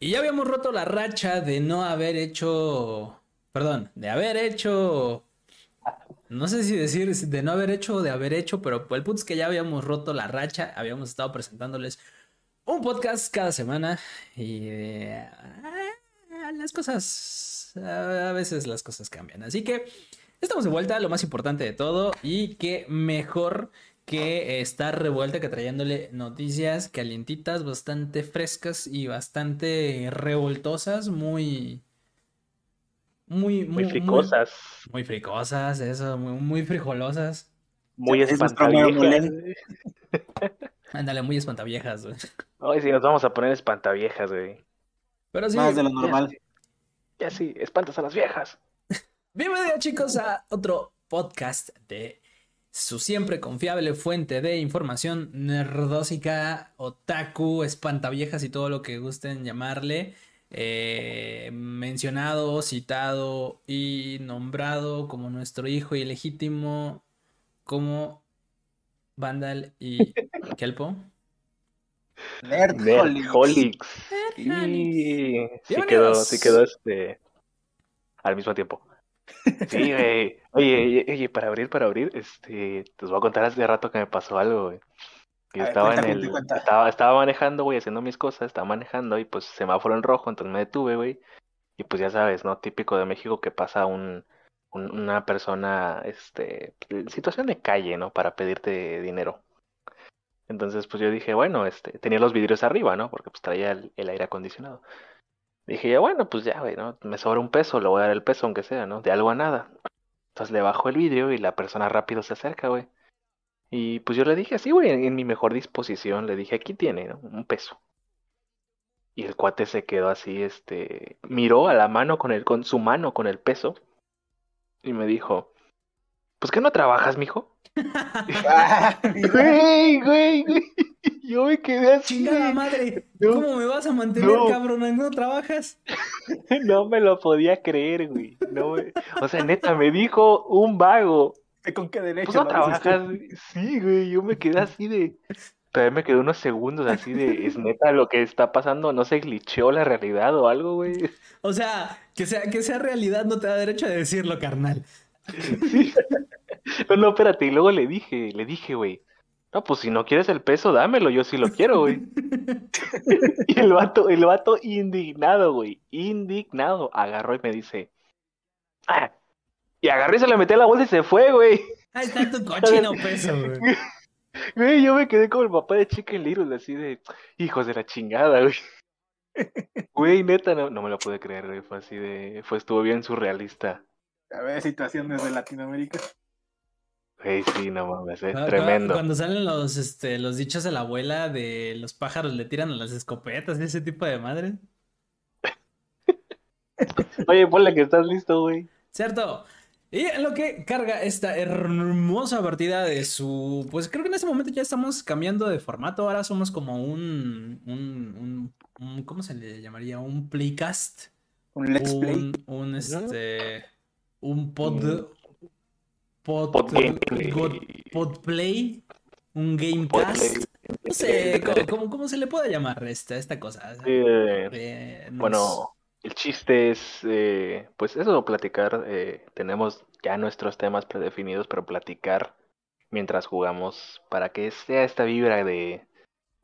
Y ya habíamos roto la racha de no haber hecho, perdón, de haber hecho, no sé si decir de no haber hecho o de haber hecho, pero el punto es que ya habíamos roto la racha, habíamos estado presentándoles un podcast cada semana y eh, las cosas, a veces las cosas cambian. Así que estamos de vuelta, lo más importante de todo y que mejor que está revuelta, que trayéndole noticias calientitas, bastante frescas y bastante revoltosas, muy... Muy, muy, fricosas. Muy, fricosas, eso, muy, frijolosas. Muy espantaviejas. Ándale, muy espantaviejas, güey. Ay, sí, nos vamos a poner espantaviejas, güey. Pero sí. Más de lo normal. Ya, sí, espantas a las viejas. Bienvenidos, chicos, a otro podcast de su siempre confiable fuente de información nerdósica, otaku, espantaviejas y todo lo que gusten llamarle. Eh, mencionado, citado y nombrado como nuestro hijo ilegítimo, como Vandal y Kelpo. Nerdholics. Sí, sí quedó, sí quedó este al mismo tiempo. Sí, güey. Oye, oye, para abrir, para abrir, este, te voy a contar hace rato que me pasó algo, güey. Yo estaba en el, estaba, estaba manejando, güey, haciendo mis cosas, estaba manejando y pues semáforo en rojo, entonces me detuve, güey. Y pues ya sabes, ¿no? Típico de México que pasa un, una persona, este, situación de calle, ¿no? Para pedirte dinero. Entonces, pues yo dije, bueno, este, tenía los vidrios arriba, ¿no? Porque pues traía el aire acondicionado. Dije, ya bueno, pues ya, güey, ¿no? Me sobra un peso, le voy a dar el peso aunque sea, ¿no? De algo a nada. Entonces le bajo el vidrio y la persona rápido se acerca, güey. Y pues yo le dije así, güey, en mi mejor disposición, le dije, aquí tiene, ¿no? Un peso. Y el cuate se quedó así, este, miró a la mano con el, con su mano con el peso y me dijo, pues que no trabajas, mijo. güey, güey, güey. Yo me quedé así. Chingada madre. ¿Cómo me vas a mantener, cabrón? ¿No trabajas? no me lo podía creer, güey. No O sea, neta, me dijo un vago. ¿Con qué derecho? Pues no trabajas. Sí, güey. Yo me quedé así de. Todavía me quedé unos segundos así de. Es neta lo que está pasando. No se glitcheó la realidad o algo, güey. O sea, que sea, que sea realidad no te da derecho a decirlo, carnal. Sí. No, no, espérate. Y luego le dije, le dije, güey no, pues si no quieres el peso, dámelo, yo sí lo quiero, güey. y el vato, el vato indignado, güey, indignado, agarró y me dice, ah, y agarró y se le metió a la bolsa y se fue, güey. Ahí está tu cochino peso, güey. Güey, yo me quedé como el papá de Chicken Little, así de, hijos de la chingada, güey. Güey, neta, no, no me lo pude creer, güey, fue así de, fue, estuvo bien surrealista. A ver, situaciones de Latinoamérica. Hey, sí, no mames, es tremendo. Cuando salen los, este, los dichos de la abuela de los pájaros le tiran a las escopetas, ese tipo de madre. Oye, ponle que estás listo, güey. Cierto. Y en lo que carga esta hermosa partida de su. Pues creo que en este momento ya estamos cambiando de formato. Ahora somos como un. un, un, ¿Cómo se le llamaría? Un playcast. Un let's play. Un este. Un pod. Pod, Podplay, un Gamecast. No sé, ¿cómo, se le puede llamar esta, esta cosa? Eh, bueno, el chiste es, eh, pues eso, platicar. Eh, tenemos ya nuestros temas predefinidos, pero platicar mientras jugamos para que sea esta vibra de,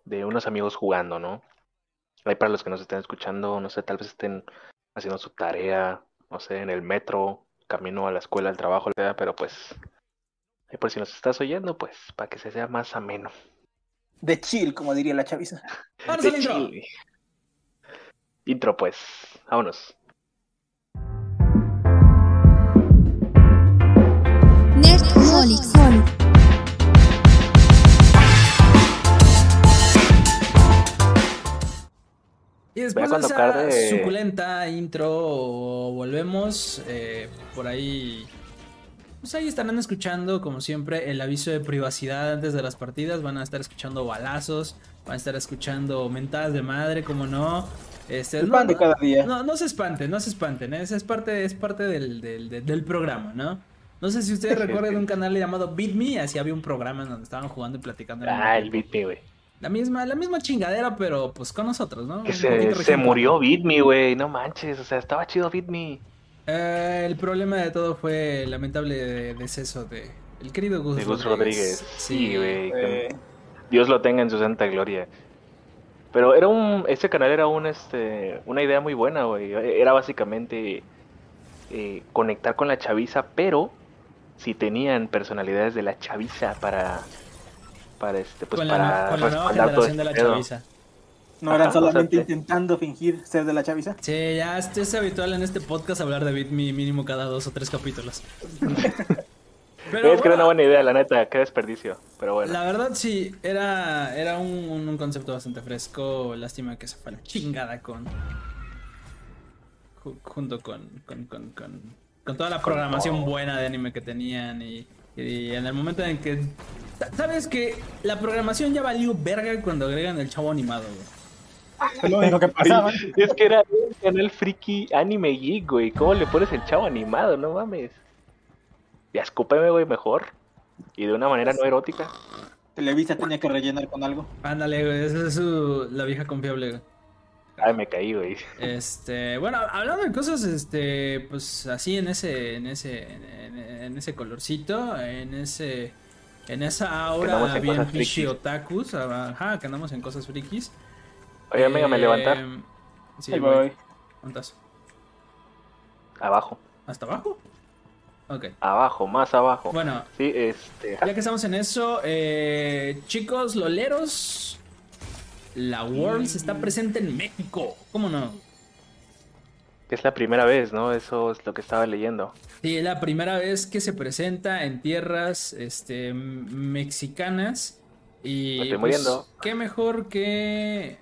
de unos amigos jugando, ¿no? Hay para los que nos estén escuchando, no sé, tal vez estén haciendo su tarea, no sé, en el metro, camino a la escuela, al trabajo, pero pues, por si nos estás oyendo, pues, para que se sea más ameno. De chill, como diría la chaviza. Vamos al intro. Intro, pues, vámonos. Y después de esa suculenta intro, volvemos eh, por ahí. Pues ahí estarán escuchando, como siempre, el aviso de privacidad antes de las partidas. Van a estar escuchando balazos, van a estar escuchando mentadas de madre, como no. Este, no, no, cada día. No, no se espanten, no se espanten. ¿eh? Es, parte, es parte del, del, del, programa, ¿no? No sé si ustedes recuerdan un canal llamado Beat Me, así había un programa en donde estaban jugando y platicando. Ah, el Beat Me, güey. La misma, la misma chingadera, pero pues con nosotros, ¿no? Que se, se murió Bitme, güey, no manches, o sea, estaba chido Bitme. Eh, el problema de todo fue el lamentable deceso de el querido Gus, de Gus Rodríguez. Sí, güey. Dios lo tenga en su santa gloria. Pero era un, ese canal era un, este, una idea muy buena, güey. Era básicamente eh, conectar con la chaviza, pero si tenían personalidades de la chaviza para para este pues para con la nueva generación de la este chaviza. No eran solamente intentando fingir ser de la chaviza. Sí, ya es habitual en este podcast hablar de Bitme mínimo cada dos o tres capítulos. Pero, es que era una buena idea, la neta, qué desperdicio. Pero bueno. La verdad sí, era, era un, un concepto bastante fresco. Lástima que se fue la chingada con. junto con, con, con, con, toda la programación buena de anime que tenían y y en el momento en que. ¿Sabes que La programación ya valió verga cuando agregan el chavo animado, güey. lo único que pasaba. Es que era un canal friki anime geek, güey. ¿Cómo le pones el chavo animado? No mames. Ya escúpeme, güey, mejor. Y de una manera no erótica. Televisa tenía que rellenar con algo. Ándale, güey. Esa es su... la vieja confiable, güey. Ay, me caí, güey. Este, bueno, hablando de cosas, este, pues así en ese, en ese, en, ese colorcito, en ese, en esa aura bien pichi otakus, ajá, que andamos en cosas frikis. Oye, amiga, ¿me levantar? Em, sí, voy. ¿Cuántas? Abajo. ¿Hasta abajo? Ok. Abajo, más abajo. Bueno, sí, este... ya que estamos en eso, eh, chicos loleros, la Worlds está presente en México. ¿Cómo no? Es la primera vez, ¿no? Eso es lo que estaba leyendo. Sí, es la primera vez que se presenta en tierras este, mexicanas. Y. estoy muriendo. Pues, qué mejor que.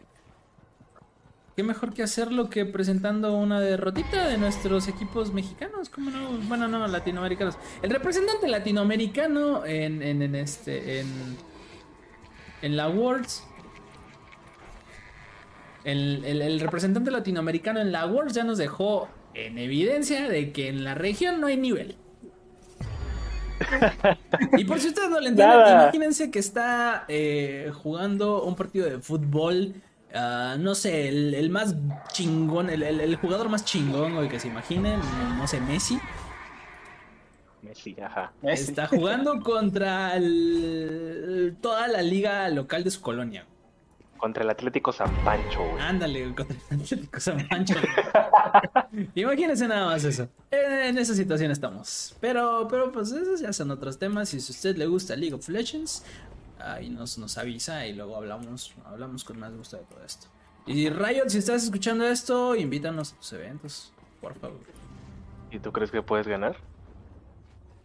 Qué mejor que hacerlo que presentando una derrotita de nuestros equipos mexicanos, ¿cómo no? Bueno, no, latinoamericanos. El representante latinoamericano en, en, en este. En, en la Worlds el, representante latinoamericano en la Worlds ya nos dejó en evidencia de que en la región no hay nivel. y por si ustedes no le entienden, imagínense que está eh, jugando un partido de fútbol. Ah, no sé, el, más chingón, el, jugador más chingón, o que se imaginen, no sé, Messi. Messi, ajá. Está jugando contra toda la liga local de su colonia. Contra el Atlético San Pancho, güey. Ándale, contra el Atlético San Pancho. Imagínense nada más eso. En, esa situación estamos. Pero, pero pues esos ya son otros temas. Y si a usted le gusta League of Legends, ahí nos, nos avisa y luego hablamos, hablamos con más gusto de todo esto. Y Riot, si estás escuchando esto, invítanos a tus eventos, por favor. ¿Y tú crees que puedes ganar?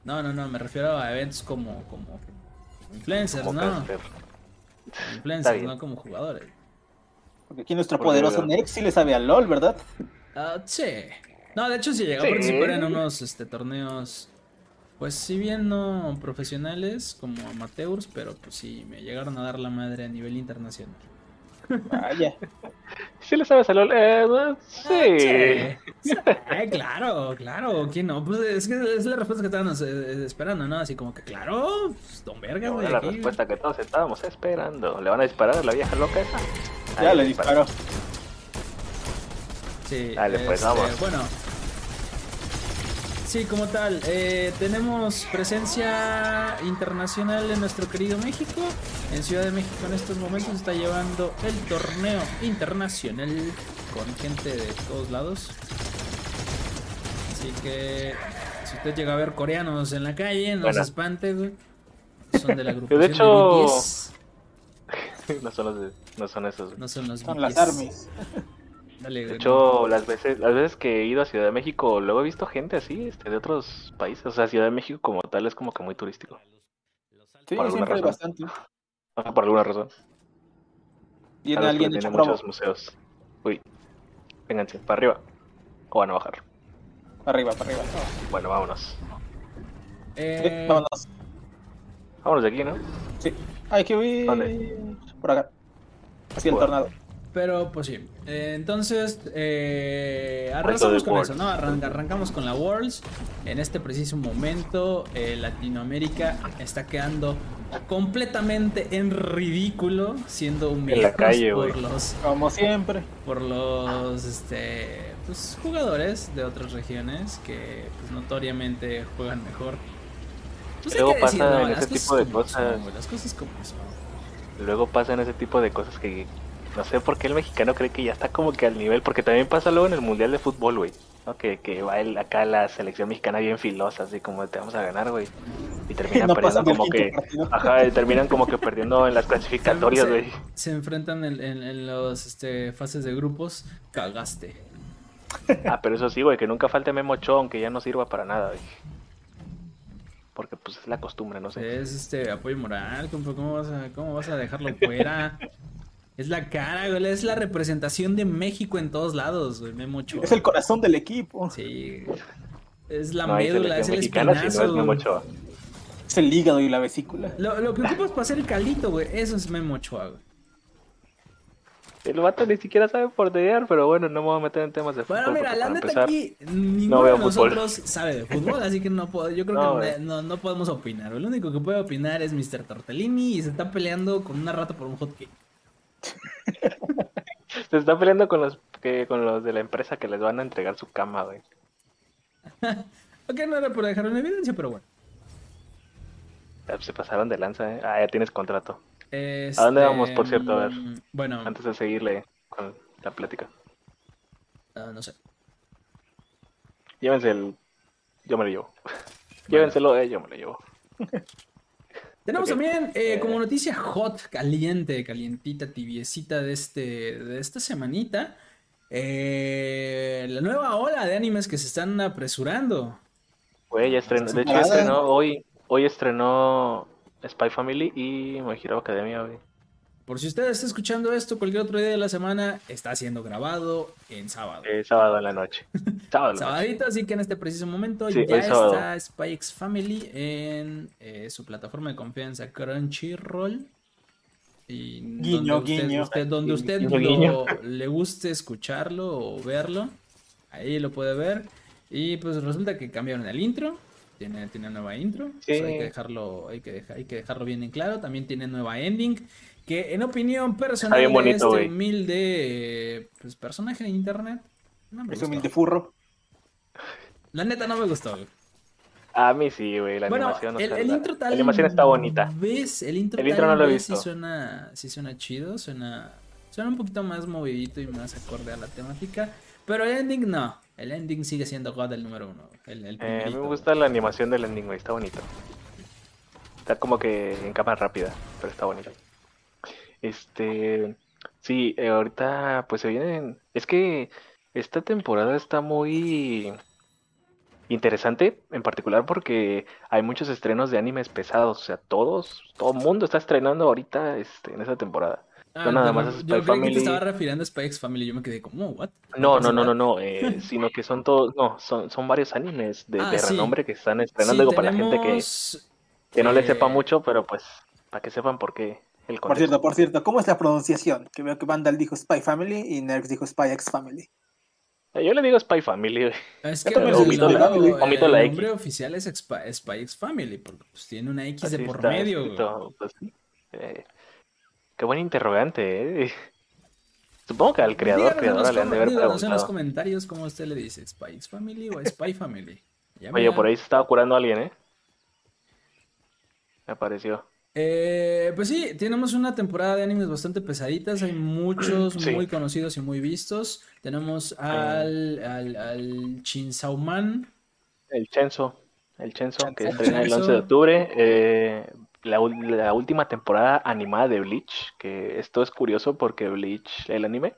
No, no, no, me refiero a eventos como, como influencers, ¿no? Influencers, no como jugadores. Porque aquí nuestro poderoso Nex sí le sabe al LOL, ¿verdad? Uh, sí. No, de hecho sí llegó a participar en unos este, torneos, pues si bien no profesionales como amateurs, pero pues sí, me llegaron a dar la madre a nivel internacional. Vaya. ¿Sí le sabes a LOL? Eh, sí. sí. claro, claro. ¿Quién no? Pues es que es la respuesta que estábamos eh, esperando, ¿no? Así como que, claro, pues, don verga, güey. la respuesta que todos estábamos esperando. ¿Le van a disparar a la vieja loca esa? Ya le disparó. Sí. Dale, pues este, vamos. Bueno, Sí, como tal, eh, tenemos presencia internacional en nuestro querido México. En Ciudad de México en estos momentos está llevando el torneo internacional con gente de todos lados. Así que si usted llega a ver coreanos en la calle, no se espante, güey. Son de la agrupación de hecho... no, son los no son esos. No son los Son las armies de hecho, las veces, las veces que he ido a Ciudad de México, luego he visto gente así, este, de otros países. O sea, Ciudad de México como tal es como que muy turístico. Sí, por alguna razón. bastante. por alguna razón. ¿Tiene alguien tiene muchos museos. Uy, vénganse, para arriba. O van a bajar. Para arriba, para arriba. Bueno, vámonos. Eh... vámonos. Vámonos de aquí, ¿no? Sí. Hay que ir ¿Dónde? por acá. Hacia el tornado. Pero pues sí. Eh, entonces, eh, arrancamos con eso, ¿no? arrancamos con la Worlds. En este preciso momento, eh, Latinoamérica está quedando completamente en ridículo, siendo humillados por los. Como siempre. Por los este, pues, jugadores de otras regiones que pues, notoriamente juegan mejor. Pues Luego pasa en ese tipo de cosas. las cosas como son. Luego pasan ese tipo de cosas que no sé por qué el mexicano cree que ya está como que al nivel, porque también pasa luego en el Mundial de Fútbol, güey. ¿no? Que, que va el, acá la selección mexicana bien filosa, así como te vamos a ganar, güey. Y terminan perdiendo como que. Ajá, terminan como que perdiendo en las clasificatorias, güey. Se, enfrentan en, en, los este, fases de grupos, cagaste. Ah, pero eso sí, güey, que nunca falte Memo Chon, que ya no sirva para nada, güey. Porque pues es la costumbre, no sé. Es este apoyo moral, ¿cómo vas a, cómo vas a dejarlo fuera? Es la cara, güey. Es la representación de México en todos lados, güey. Memo Es el corazón del equipo. Sí. Es la médula, es el espinazo. es, es el hígado y la vesícula. Lo, lo que ocupas para hacer el caldito, güey. Eso es Memo Ochoa, güey. El vato ni siquiera sabe portear, pero bueno, no me voy a meter en temas de fútbol. Bueno, mira, la neta aquí, ninguno de nosotros sabe de fútbol, así que no puedo, yo creo que no, no, podemos opinar. El único que puede opinar es Mr. Tortellini y se está peleando con una rata por un hotcake. Se está peleando con los que con los de la empresa que les van a entregar su cama, güey. ok, no era por dejar una evidencia, pero bueno. Se pasaron de lanza, ¿eh? Ah, ya tienes contrato. ¿A dónde vamos, por cierto? A ver. Este, bueno. Antes de seguirle con la plática. Ah, no sé. Llévense el... Yo me lo llevo. Llévenselo, eh, yo me lo llevo. Tenemos también eh, eh, como noticia hot, caliente, calientita, tibiecita de, este, de esta semanita. Eh, la nueva ola de animes que se están apresurando. Güey, ya estrenó. De hecho, estrenó hoy. Hoy estrenó Spy Family y My Hero Academia, güey. Por si usted está escuchando esto cualquier otro día de la semana, está siendo grabado en sábado. Eh, sábado en la noche. Sábado Sabadito, así que en este preciso momento ya está Spy Family en eh, su plataforma de confianza Crunchyroll. Y guiño, donde guiño. Usted, donde usted le guste escucharlo o verlo, ahí lo puede ver. Y pues resulta que cambiaron el intro. Tiene, tiene nueva intro. hay que dejarlo, hay que, hay que dejarlo bien en claro. También tiene nueva ending que en opinión personal de este humilde pues, personaje de internet, no me humilde furro. La neta no me gustó, A mí sí, güey, la animación. El, el intro tal la animación está bonita. ¿Ves? El intro, el intro no lo he visto. Sí suena, sí suena chido, suena, suena un poquito más movidito y más acorde a la temática. Pero el ending no. El ending sigue siendo God el número uno. El, el eh, a mí me gusta la animación del ending, güey. Está bonito. Está como que en cámara rápida, pero está bonito. Este, sí, eh, ahorita pues se vienen, es que esta temporada está muy interesante, en particular porque hay muchos estrenos de animes pesados, o sea, todos, todo el mundo está estrenando ahorita este, en esta temporada. Ah, no nada más yo creo que te estaba refiriendo a Spy X Family, yo me quedé como, ¿what? No, no, no, no, no, eh, sino que son todos, no, son, son varios animes de, ah, renombre que están estrenando, digo, para la gente que, que no le sepa eh, mucho, pero pues, para que sepan por qué por cierto, por cierto, ¿cómo es la pronunciación? Que veo que Vandal dijo Spy Family y Nerx dijo Spy X Family. Eh, yo le digo Spy Family. Es que el, nombre oficial es Spy, X Family, porque pues, tiene una X de por medio. Pues, eh, qué buen interrogante, eh. Supongo que al creador, creadora le han de haber preguntado. en los comentarios cómo usted le dice, Spy X Family o Spy Family. Oye, por ahí se estaba curando alguien, ¿eh? Me apareció. Eh, pues sí, tenemos una temporada de animes bastante pesaditas. Hay muchos muy conocidos y muy vistos. Tenemos al, al, al Chinsauman. El Chenso. El Chenso, que estrena el 11 de octubre. Eh, la, última temporada animada de Bleach. Que esto es curioso porque Bleach, el anime,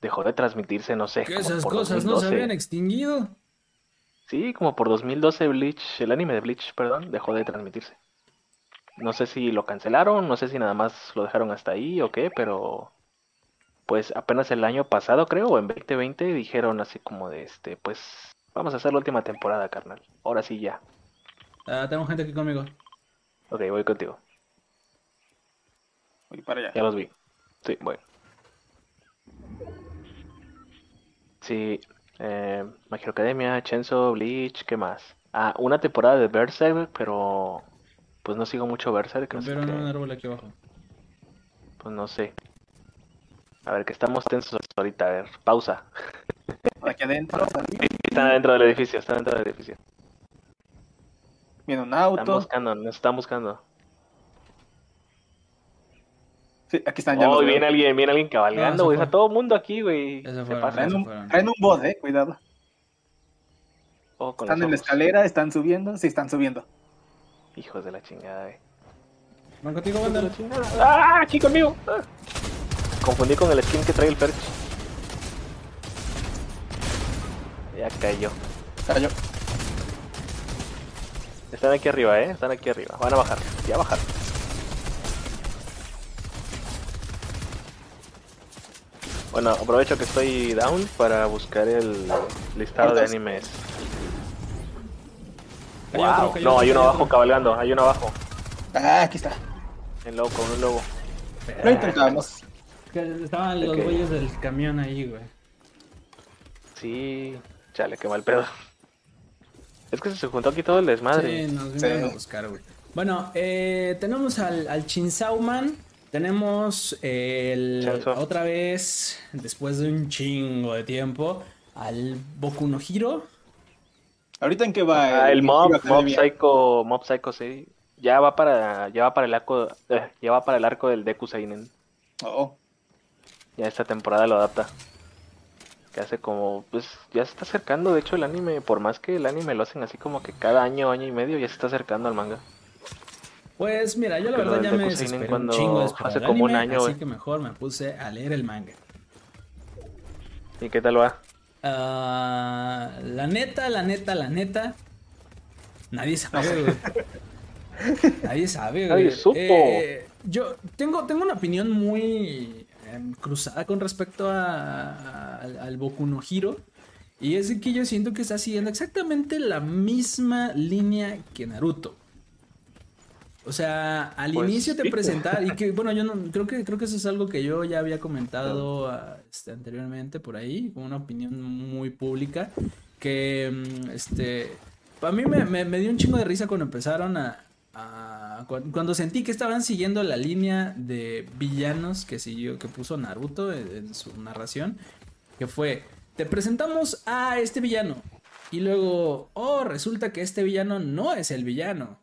dejó de transmitirse, no sé. Que esas cosas no se habían extinguido. Sí, como por 2012 Bleach, el anime de Bleach, perdón, dejó de transmitirse. No sé si lo cancelaron, no sé si nada más lo dejaron hasta ahí o qué, pero pues apenas el año pasado creo, o en 2020 dijeron así como de este, pues vamos a hacer la última temporada, carnal. Ahora sí ya. Ah, tengo gente aquí conmigo. Ok, voy contigo. Voy para allá. Ya los vi. Sí, bueno. Sí, eh, Academia, Chenzo, Bleach, ¿qué más? Ah, una temporada de Berserk, pero pues no sigo mucho Berserk. No pero un árbol aquí abajo. Pues no sé. A ver, que estamos tensos ahorita. A ver, pausa. Aquí adentro. Están adentro del edificio, están dentro del edificio. Viene un auto. Están buscando, nos están buscando. Sí, aquí están ya. Oh, viene alguien, viene alguien cabalgando, güey. está todo el mundo aquí, güey. Se Traen un, traen un bot, eh, cuidado. Oh, están en la escalera, están subiendo, sí, están subiendo. Hijos de la chingada, eh. Van contigo, banda. ¡Ah! Aquí conmigo. Ah. Confundí con el skin que trae el perch. Ya cayó. Cayó. Están aquí arriba, eh. Están aquí arriba. Van a bajar. Ya bajar. Bueno, aprovecho que estoy down para buscar el listado de animes. Wow. no, hay uno abajo cabalgando, hay uno abajo. Ah, aquí está. En lobo, con un lobo. Lo intentamos. Estaban los güeyes del camión ahí, güey. Sí, chale, qué mal pedo. Es que se juntó aquí todo el desmadre. Sí, nos vinieron a buscar, güey. Bueno, eh, tenemos al, al Chinsauman tenemos el, otra vez, después de un chingo de tiempo, al Boku no Hiro. ¿Ahorita en qué va? Ah, el, Mob, Mob Psycho, Mob Psycho, sí. Ya va para, ya va para el arco, eh, ya va para el arco del Deku Seinen. Oh. Ya esta temporada lo adapta. Que hace como, pues ya se está acercando, de hecho el anime, por más que el anime lo hacen así como que cada año, año y medio, ya se está acercando al manga. Pues mira, yo la verdad ya me desesperé un chingo de hace como un año, así que mejor me puse a leer el manga. ¿Y qué tal va? Ah, la neta, la neta, la neta. Nadie sabe, güey. Nadie sabe, güey. Nadie supo. Eh, yo tengo, tengo una opinión muy em, cruzada con respecto a, al Boku no Hiro. Y es que yo siento que está siguiendo exactamente la misma línea que Naruto. O sea, al pues inicio te presentar, y que bueno, yo no creo que creo que eso es algo que yo ya había comentado ah, este, anteriormente por ahí, con una opinión muy pública, que mm, este a mí me, me, dio un chingo de risa cuando empezaron a, cuando sentí que estaban siguiendo la línea de villanos que siguió, que puso Naruto en su narración, que fue te presentamos a este villano. Y luego, oh, resulta que este villano no es el villano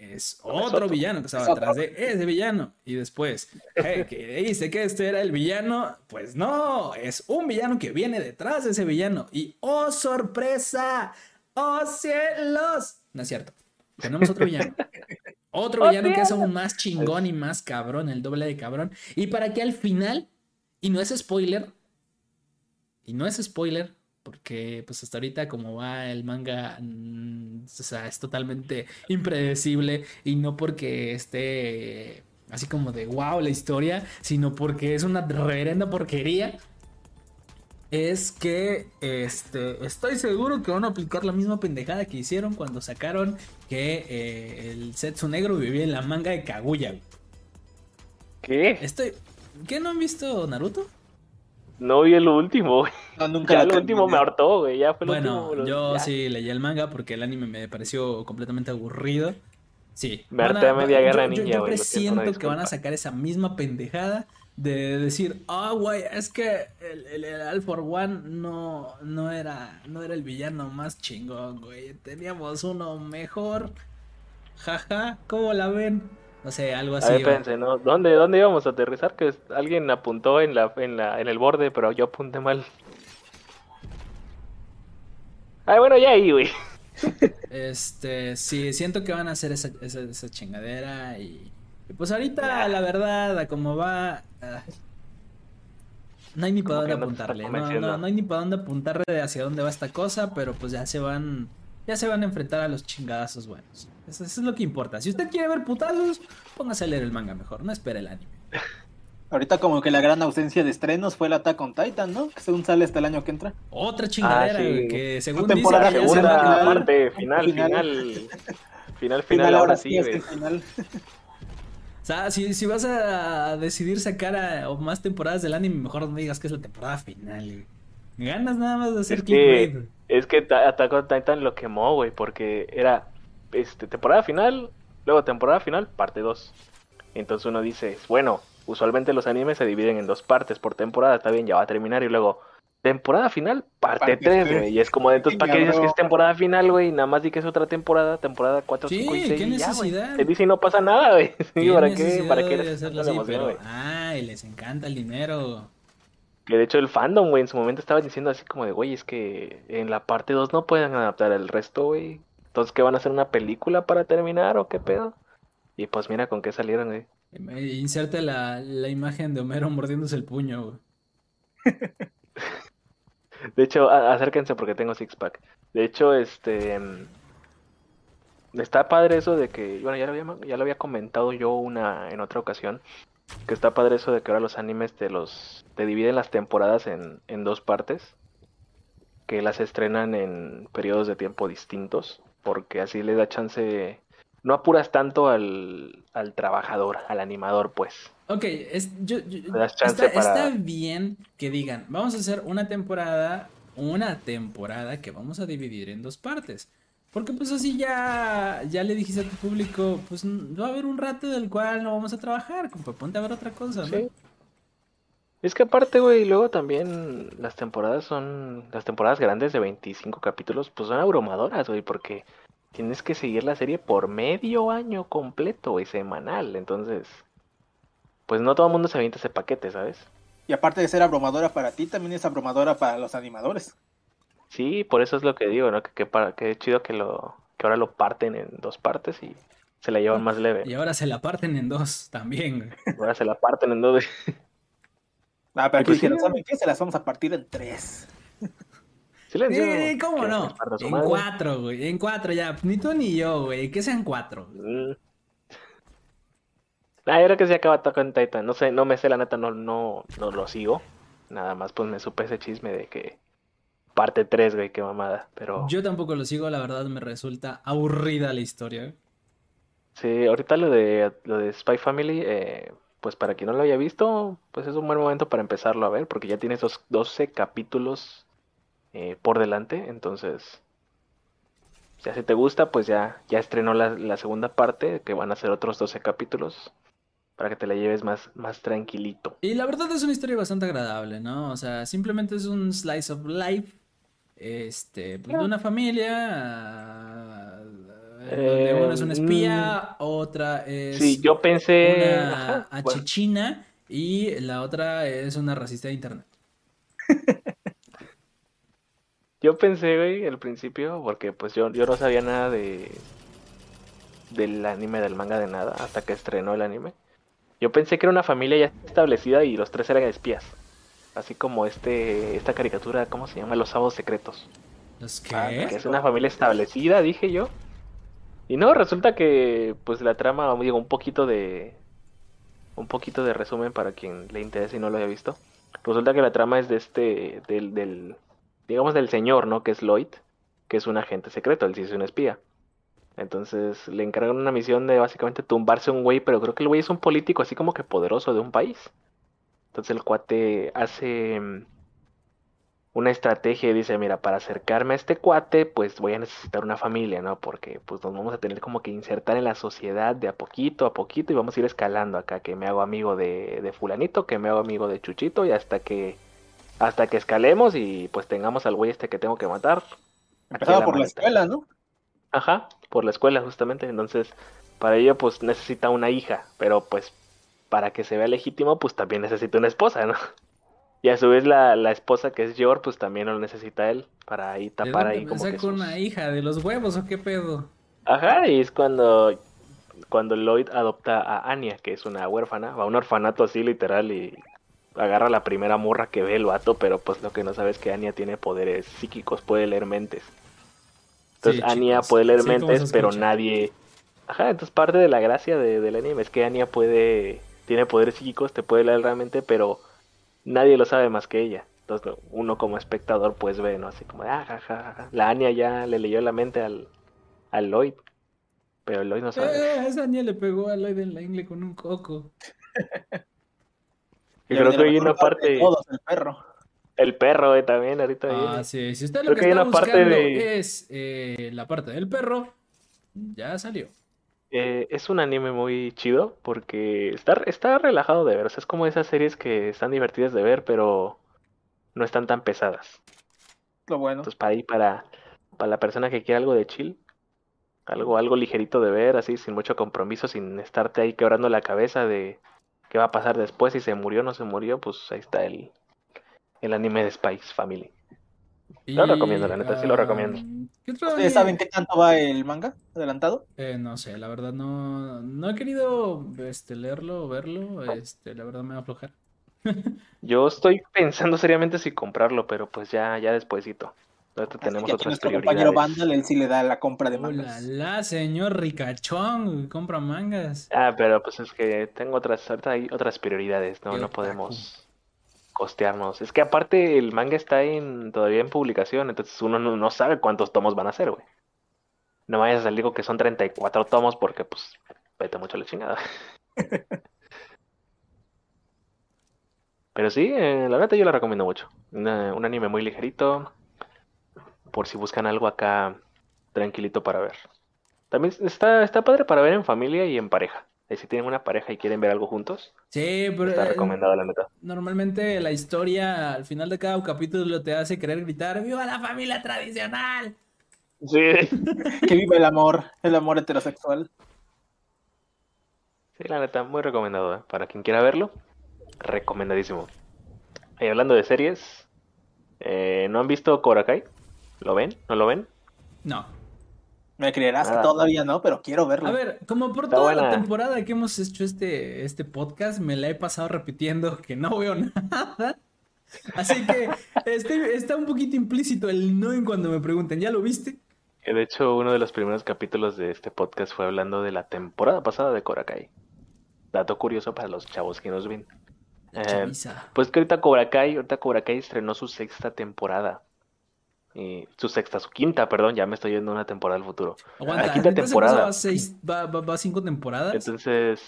es otro villano que estaba detrás de ese villano. Y después, que dice que este era el villano. Pues no, es un villano que viene detrás de ese villano. Y ¡oh, sorpresa! ¡Oh, cielos! No es cierto. Tenemos otro villano. Otro villano que es aún más chingón y más cabrón, el doble de cabrón. Y para que al final, y no es spoiler, y no es spoiler, porque pues hasta ahorita como va el manga, mm, o sea, es totalmente impredecible y no porque esté así como de wow la historia, sino porque es una reverenda porquería. Es que este, estoy seguro que van a aplicar la misma pendejada que hicieron cuando sacaron que eh, el Setsu Negro vivía en la manga de Kaguya. ¿Qué? Estoy. ¿Qué no han visto Naruto? No vi el último, No, nunca. Ya el último me hartó, güey. Ya fue el bueno, yo sí leí el manga porque el anime me pareció completamente aburrido. Sí. Me harté a, media guerra ninja, Yo, yo presiento que van a sacar esa misma pendejada de decir, ah, güey, es que el, el, All for One no, no, era, no era el villano más chingón, güey. Teníamos uno mejor. Jaja, ¿cómo la ven? No sé, algo así. Ahí pensé, ¿no? ¿Dónde, ¿Dónde íbamos a aterrizar? Que alguien apuntó en la, en la, en el borde, pero yo apunté mal. Ay, bueno, ya ahí, güey. Este, sí, siento que van a hacer esa, esa, chingadera y, pues ahorita, la verdad, como va, ah, no hay ni para dónde apuntarle, no, no, no, hay ni para dónde apuntarle hacia dónde va esta cosa, pero pues ya se van, ya se van a enfrentar a los chingadazos buenos. Eso, es lo que importa. Si usted quiere ver putazos, póngase a leer el manga mejor, no espere el anime. Ahorita como que la gran ausencia de estrenos fue el Attack on Titan, ¿no? Que según sale hasta el año que entra. Otra chingadera, ah, que según temporada dice... Segunda parte, final, final. Final, final, ahora sí, final. O sea, si, si, vas a decidir sacar a, o más temporadas del anime, mejor no digas que es la temporada final, Ganas nada más de hacer es que, es que Attack on Titan lo quemó, güey, porque era este, temporada final, luego temporada final, parte 2. Entonces uno dice, bueno, usualmente los animes se dividen en dos partes por temporada, está bien, ya va a terminar y luego temporada final, parte 3, güey. Y es como, entonces, ¿para qué dices que es temporada final, güey? Nada más di que es otra temporada, temporada 4, 5 y 6. ¿qué necesidad? Te dice y no pasa nada, güey. ¿Para qué? ¿Para qué les emoción, Ay, les encanta el dinero. Que de hecho el fandom, güey, en su momento estaba diciendo así como de, güey, es que en la parte 2 no pueden adaptar el resto, güey. Entonces, ¿qué van a hacer una película para terminar o qué pedo? Y pues mira con qué salieron, güey. Inserte la, la imagen de Homero mordiéndose el puño, güey. De hecho, acérquense porque tengo six pack. De hecho, este está padre eso de que, bueno, ya lo había, ya lo había comentado yo una en otra ocasión, que está padre eso de que ahora los animes te los te dividen las temporadas en, en dos partes, que las estrenan en periodos de tiempo distintos, porque así le da chance no apuras tanto al, al trabajador, al animador, pues. Ok, es, yo, está, bien que digan, vamos a hacer una temporada, una temporada que vamos a dividir en dos partes. Porque pues así ya, ya le dijiste a tu público, pues va a haber un rato del cual no vamos a trabajar, como ponte a ver otra cosa, ¿no? Es que aparte, güey, luego también las temporadas son, las temporadas grandes de 25 capítulos, pues son abrumadoras, güey, porque tienes que seguir la serie por medio año completo, y semanal, entonces pues no todo el mundo se avienta ese paquete, ¿sabes? Y aparte de ser abrumadora para ti, también es abrumadora para los animadores. Sí, por eso es lo que digo, ¿no? Que, que, chido que lo que ahora lo parten en dos partes y se la llevan más leve. Y ahora se la parten en dos también. Ahora se la parten en dos. Ah, pero aquí pues dijeron, ¿saben qué? Se las vamos a partir en tres. Silencio. Sí, ¿cómo no? En cuatro, güey. En cuatro ya. Ni tú ni yo, güey. Que sean cuatro. Mm. Ah, era que se acaba Attack Titan. No sé, no me sé, la neta, no, no, no lo sigo. Nada más, pues me supe ese chisme de que parte 3, güey, qué mamada. Pero. Yo tampoco lo sigo, la verdad me resulta aburrida la historia. Sí, ahorita lo de lo de Spy Family, eh, pues para quien no lo haya visto, pues es un buen momento para empezarlo a ver, porque ya tiene esos 12 capítulos eh, por delante, entonces ya si te gusta, pues ya, ya estrenó la, la, segunda parte, que van a ser otros 12 capítulos para que te la lleves más, más tranquilito. Y la verdad es una historia bastante agradable, ¿no? O sea, simplemente es un slice of life, este, pues, de una familia, donde una es una espía, mm, otra es... Sí, yo pensé... Una achechina y la otra es una racista de internet. yo pensé, güey, al principio, porque pues yo, yo no sabía nada de del anime, del manga, de nada, hasta que estrenó el anime. Yo pensé que era una familia ya establecida y los tres eran espías. Así como este esta caricatura, ¿cómo se llama? Los sábados secretos. ¿Los qué? Ah, que es una familia establecida, dije yo. Y no, resulta que pues la trama, digo, un poquito de un poquito de resumen para quien le interese y no lo haya visto. Resulta que la trama es de este del, del digamos del señor, ¿no? Que es Lloyd, que es un agente secreto, él sí es un espía. Entonces le encargan una misión de básicamente tumbarse un güey, pero creo que el güey es un político así como que poderoso de un país. Entonces el cuate hace una estrategia y dice, mira, para acercarme a este cuate, pues voy a necesitar una familia, ¿no? Porque pues nos vamos a tener como que insertar en la sociedad de a poquito a poquito y vamos a ir escalando acá, que me hago amigo de, de fulanito, que me hago amigo de Chuchito y hasta que hasta que escalemos y pues tengamos al güey este que tengo que matar. Empezaba por la escuela, ¿no? Ajá, por la escuela justamente. Entonces, para ello pues necesita una hija, pero pues para que se vea legítimo pues también necesita una esposa, ¿no? Y a su vez la, la esposa que es Yor pues también lo necesita él para ahí tapar ahí como que con una hija de los huevos o qué pedo. Ajá, y es cuando cuando Lloyd adopta a Anya, que es una huérfana, va a un orfanato así literal y agarra la primera morra que ve el vato, pero pues lo que no sabe es que Anya tiene poderes psíquicos, puede leer mentes. Entonces Anya puede leer mentes, pero nadie... Ajá, entonces parte de la gracia de, del anime es que Anya puede... Tiene poderes psíquicos, te puede leer realmente, pero nadie lo sabe más que ella. Entonces uno como espectador pues ve, ¿no? Así como, ah, ja, La Anya ya le leyó la mente al, al Lloyd. Pero Lloyd no sabe. Eh, esa Anya le pegó a Lloyd en la ingle con un coco. y creo que hay una parte... el perro. El perro, eh, también, ahorita. Ah, sí. Si usted lo que, está buscando es eh, la parte del perro, ya salió. Eh, es un anime muy chido porque está, está relajado de ver. O sea, es como esas series que están divertidas de ver, pero no están tan pesadas. Lo bueno. Entonces, para ahí, para, para la persona que quiere algo de chill, algo, algo ligerito de ver, así, sin mucho compromiso, sin estarte ahí quebrando la cabeza de qué va a pasar después, si se murió o no se murió, pues ahí está el, el anime de Spice Family. Lo recomiendo, la neta, sí lo recomiendo. ¿Ustedes saben qué tanto va el manga adelantado? Eh, no sé, la verdad no, no he querido este, leerlo o verlo, este, la verdad me va a aflojar. Yo estoy pensando seriamente si comprarlo, pero pues ya, ya despuesito. Ahorita tenemos otras prioridades. compañero Vandal, él sí le da la compra de mangas. La, señor ricachón, compra mangas. Ah, pero pues es que tengo otras, ahorita hay otras prioridades, ¿no? no podemos costearnos. Es que aparte el manga está en, todavía en publicación, entonces uno no, sabe cuántos tomos van a ser, güey. No vayas a salir que son 34 tomos porque pues vete mucho la chingada. Pero sí, eh, la verdad yo la recomiendo mucho. un anime muy ligerito, por si buscan algo acá tranquilito para ver. También está, está padre para ver en familia y en pareja si tienen una pareja y quieren ver algo juntos. Sí, pero. Está eh, recomendado, la neta. Normalmente la historia al final de cada capítulo te hace querer gritar: ¡Viva la familia tradicional! Sí. que viva el amor, el amor heterosexual. Sí, la neta, muy recomendado. ¿eh? Para quien quiera verlo, recomendadísimo. Y hablando de series, eh, ¿no han visto Korakai? ¿Lo ven? ¿No lo ven? No. Me creerás que todavía no, pero quiero verlo. A ver, como por toda la temporada que hemos hecho este, este podcast, me la he pasado repitiendo que no veo nada. Así que este, está un poquito implícito el no en cuando me pregunten, ¿ya lo viste? De hecho, uno de los primeros capítulos de este podcast fue hablando de la temporada pasada de Korakai. Dato curioso para los chavos que nos ven. Eh, pues que ahorita Korakai, ahorita Korakai estrenó su sexta temporada su sexta, su quinta, perdón, ya me estoy yendo una temporada al futuro. la quinta temporada. Va, seis, va, cinco temporadas. Entonces,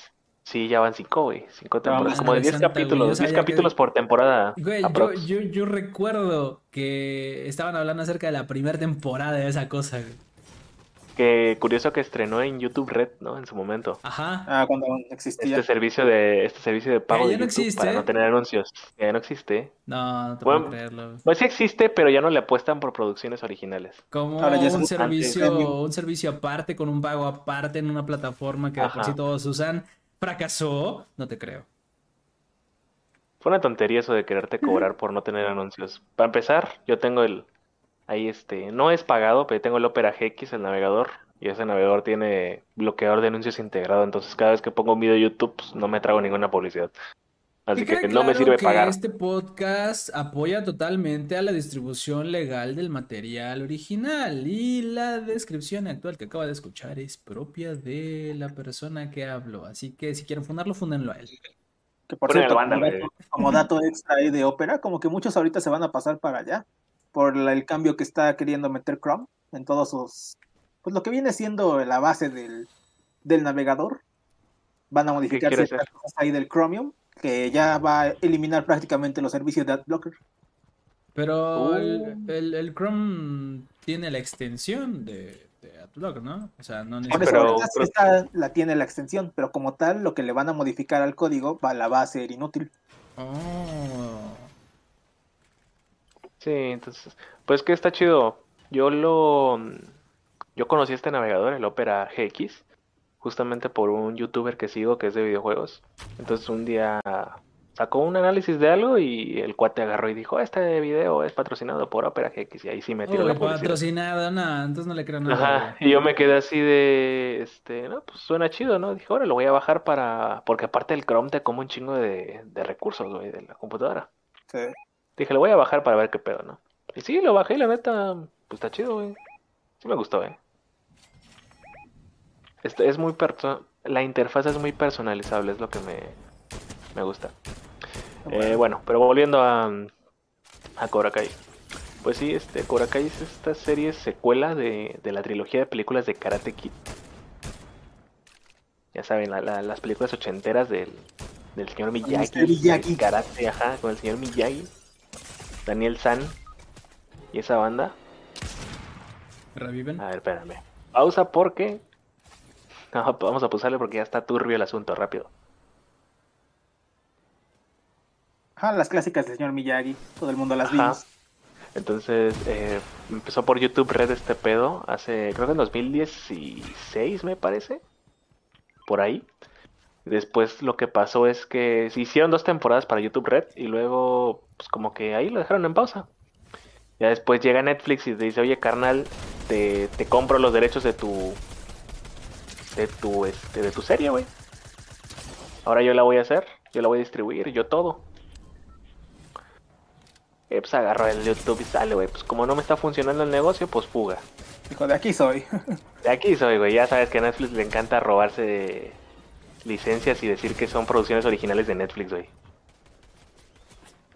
sí, ya van cinco, güey. Cinco temporadas. como de diez capítulos. Diez capítulos por temporada. Güey, yo, yo, yo, recuerdo que estaban hablando acerca de la primera temporada de esa cosa, güey. Que curioso que estrenó en YouTube Red, ¿no? En su momento. Ajá. Ah, cuando existía. Este servicio de, este servicio de pago de YouTube para no tener anuncios. Ya no existe. No, no te puedo creerlo. Pues sí existe, pero ya no le apuestan por producciones originales. Como un servicio, un servicio aparte, con un pago aparte en una plataforma que de por sí todos usan, fracasó, no te creo. Fue una tontería eso de quererte cobrar por no tener anuncios. Para empezar, yo tengo el, Ahí este, no es pagado, pero tengo el Opera GX, el navegador, y ese navegador tiene bloqueador de anuncios integrado, entonces cada vez que pongo un video de YouTube pues, no me trago ninguna publicidad. Así que, no me sirve pagar. Este podcast apoya totalmente a la distribución legal del material original y la descripción actual que acaba de escuchar es propia de la persona que habló. Así que si quieren fundarlo, fúndenlo a él. Que por cierto, como, dato, extra ahí de ópera, como que muchos ahorita se van a pasar para allá por el cambio que está queriendo meter Chrome en todos sus, pues lo que viene siendo la base del, del navegador. Van a modificar ciertas cosas ahí del Chromium, que ya va a eliminar prácticamente los servicios de AdBlocker. Pero el, el, Chrome tiene la extensión de, de AdBlocker, ¿no? O sea, no necesita... la tiene la extensión, pero como tal, lo que le van a modificar al código va, la va a ser inútil. Oh. Sí, entonces, pues que está chido. Yo lo, yo conocí este navegador, el Opera GX, justamente por un youtuber que sigo que es de videojuegos. Entonces un día sacó un análisis de algo y el cuate agarró y dijo, este video es patrocinado por Opera GX y ahí sí me tiró la publicidad. patrocinado, no, entonces no le creo nada. Ajá, y yo me quedé así de, este, no, pues suena chido, ¿no? Dije, ahora lo voy a bajar para, porque aparte el Chrome te come un chingo de, de recursos, güey, de la computadora. Sí. Dije, lo voy a bajar para ver qué pedo, ¿no? Y sí, lo bajé y la neta, pues está chido, güey. Sí me gustó, eh. Este, es muy la interfaz es muy personalizable, es lo que me, me gusta. Eh, bueno, pero volviendo a, a Korakai. Pues sí, este, Korakai es esta serie secuela de, de la trilogía de películas de Karate Kid. Ya saben, las películas ochenteras del, del señor Miyagi. Miyagi. Karate, ajá, con el señor Miyagi. Daniel San y esa banda. ¿Reviven? A ver, espérame. Pausa porque... No, vamos a pausarle porque ya está turbio el asunto, rápido. Ah, las clásicas del señor Miyagi, todo el mundo las vimos. Entonces, eh, empezó por YouTube Red este pedo hace, creo que en 2016 me parece, por ahí. Después lo que pasó es que se hicieron dos temporadas para YouTube Red y luego, pues como que ahí lo dejaron en pausa. Ya después llega Netflix y te dice, oye carnal, te, te compro los derechos de tu, de tu, este, de tu serie, güey. Ahora yo la voy a hacer, yo la voy a distribuir, yo todo. Eh, pues agarró el YouTube y sale, güey. Pues como no me está funcionando el negocio, pues fuga. Dijo, de aquí soy. de aquí soy, güey. Ya sabes que a Netflix le encanta robarse licencias y decir que son producciones originales de Netflix, güey.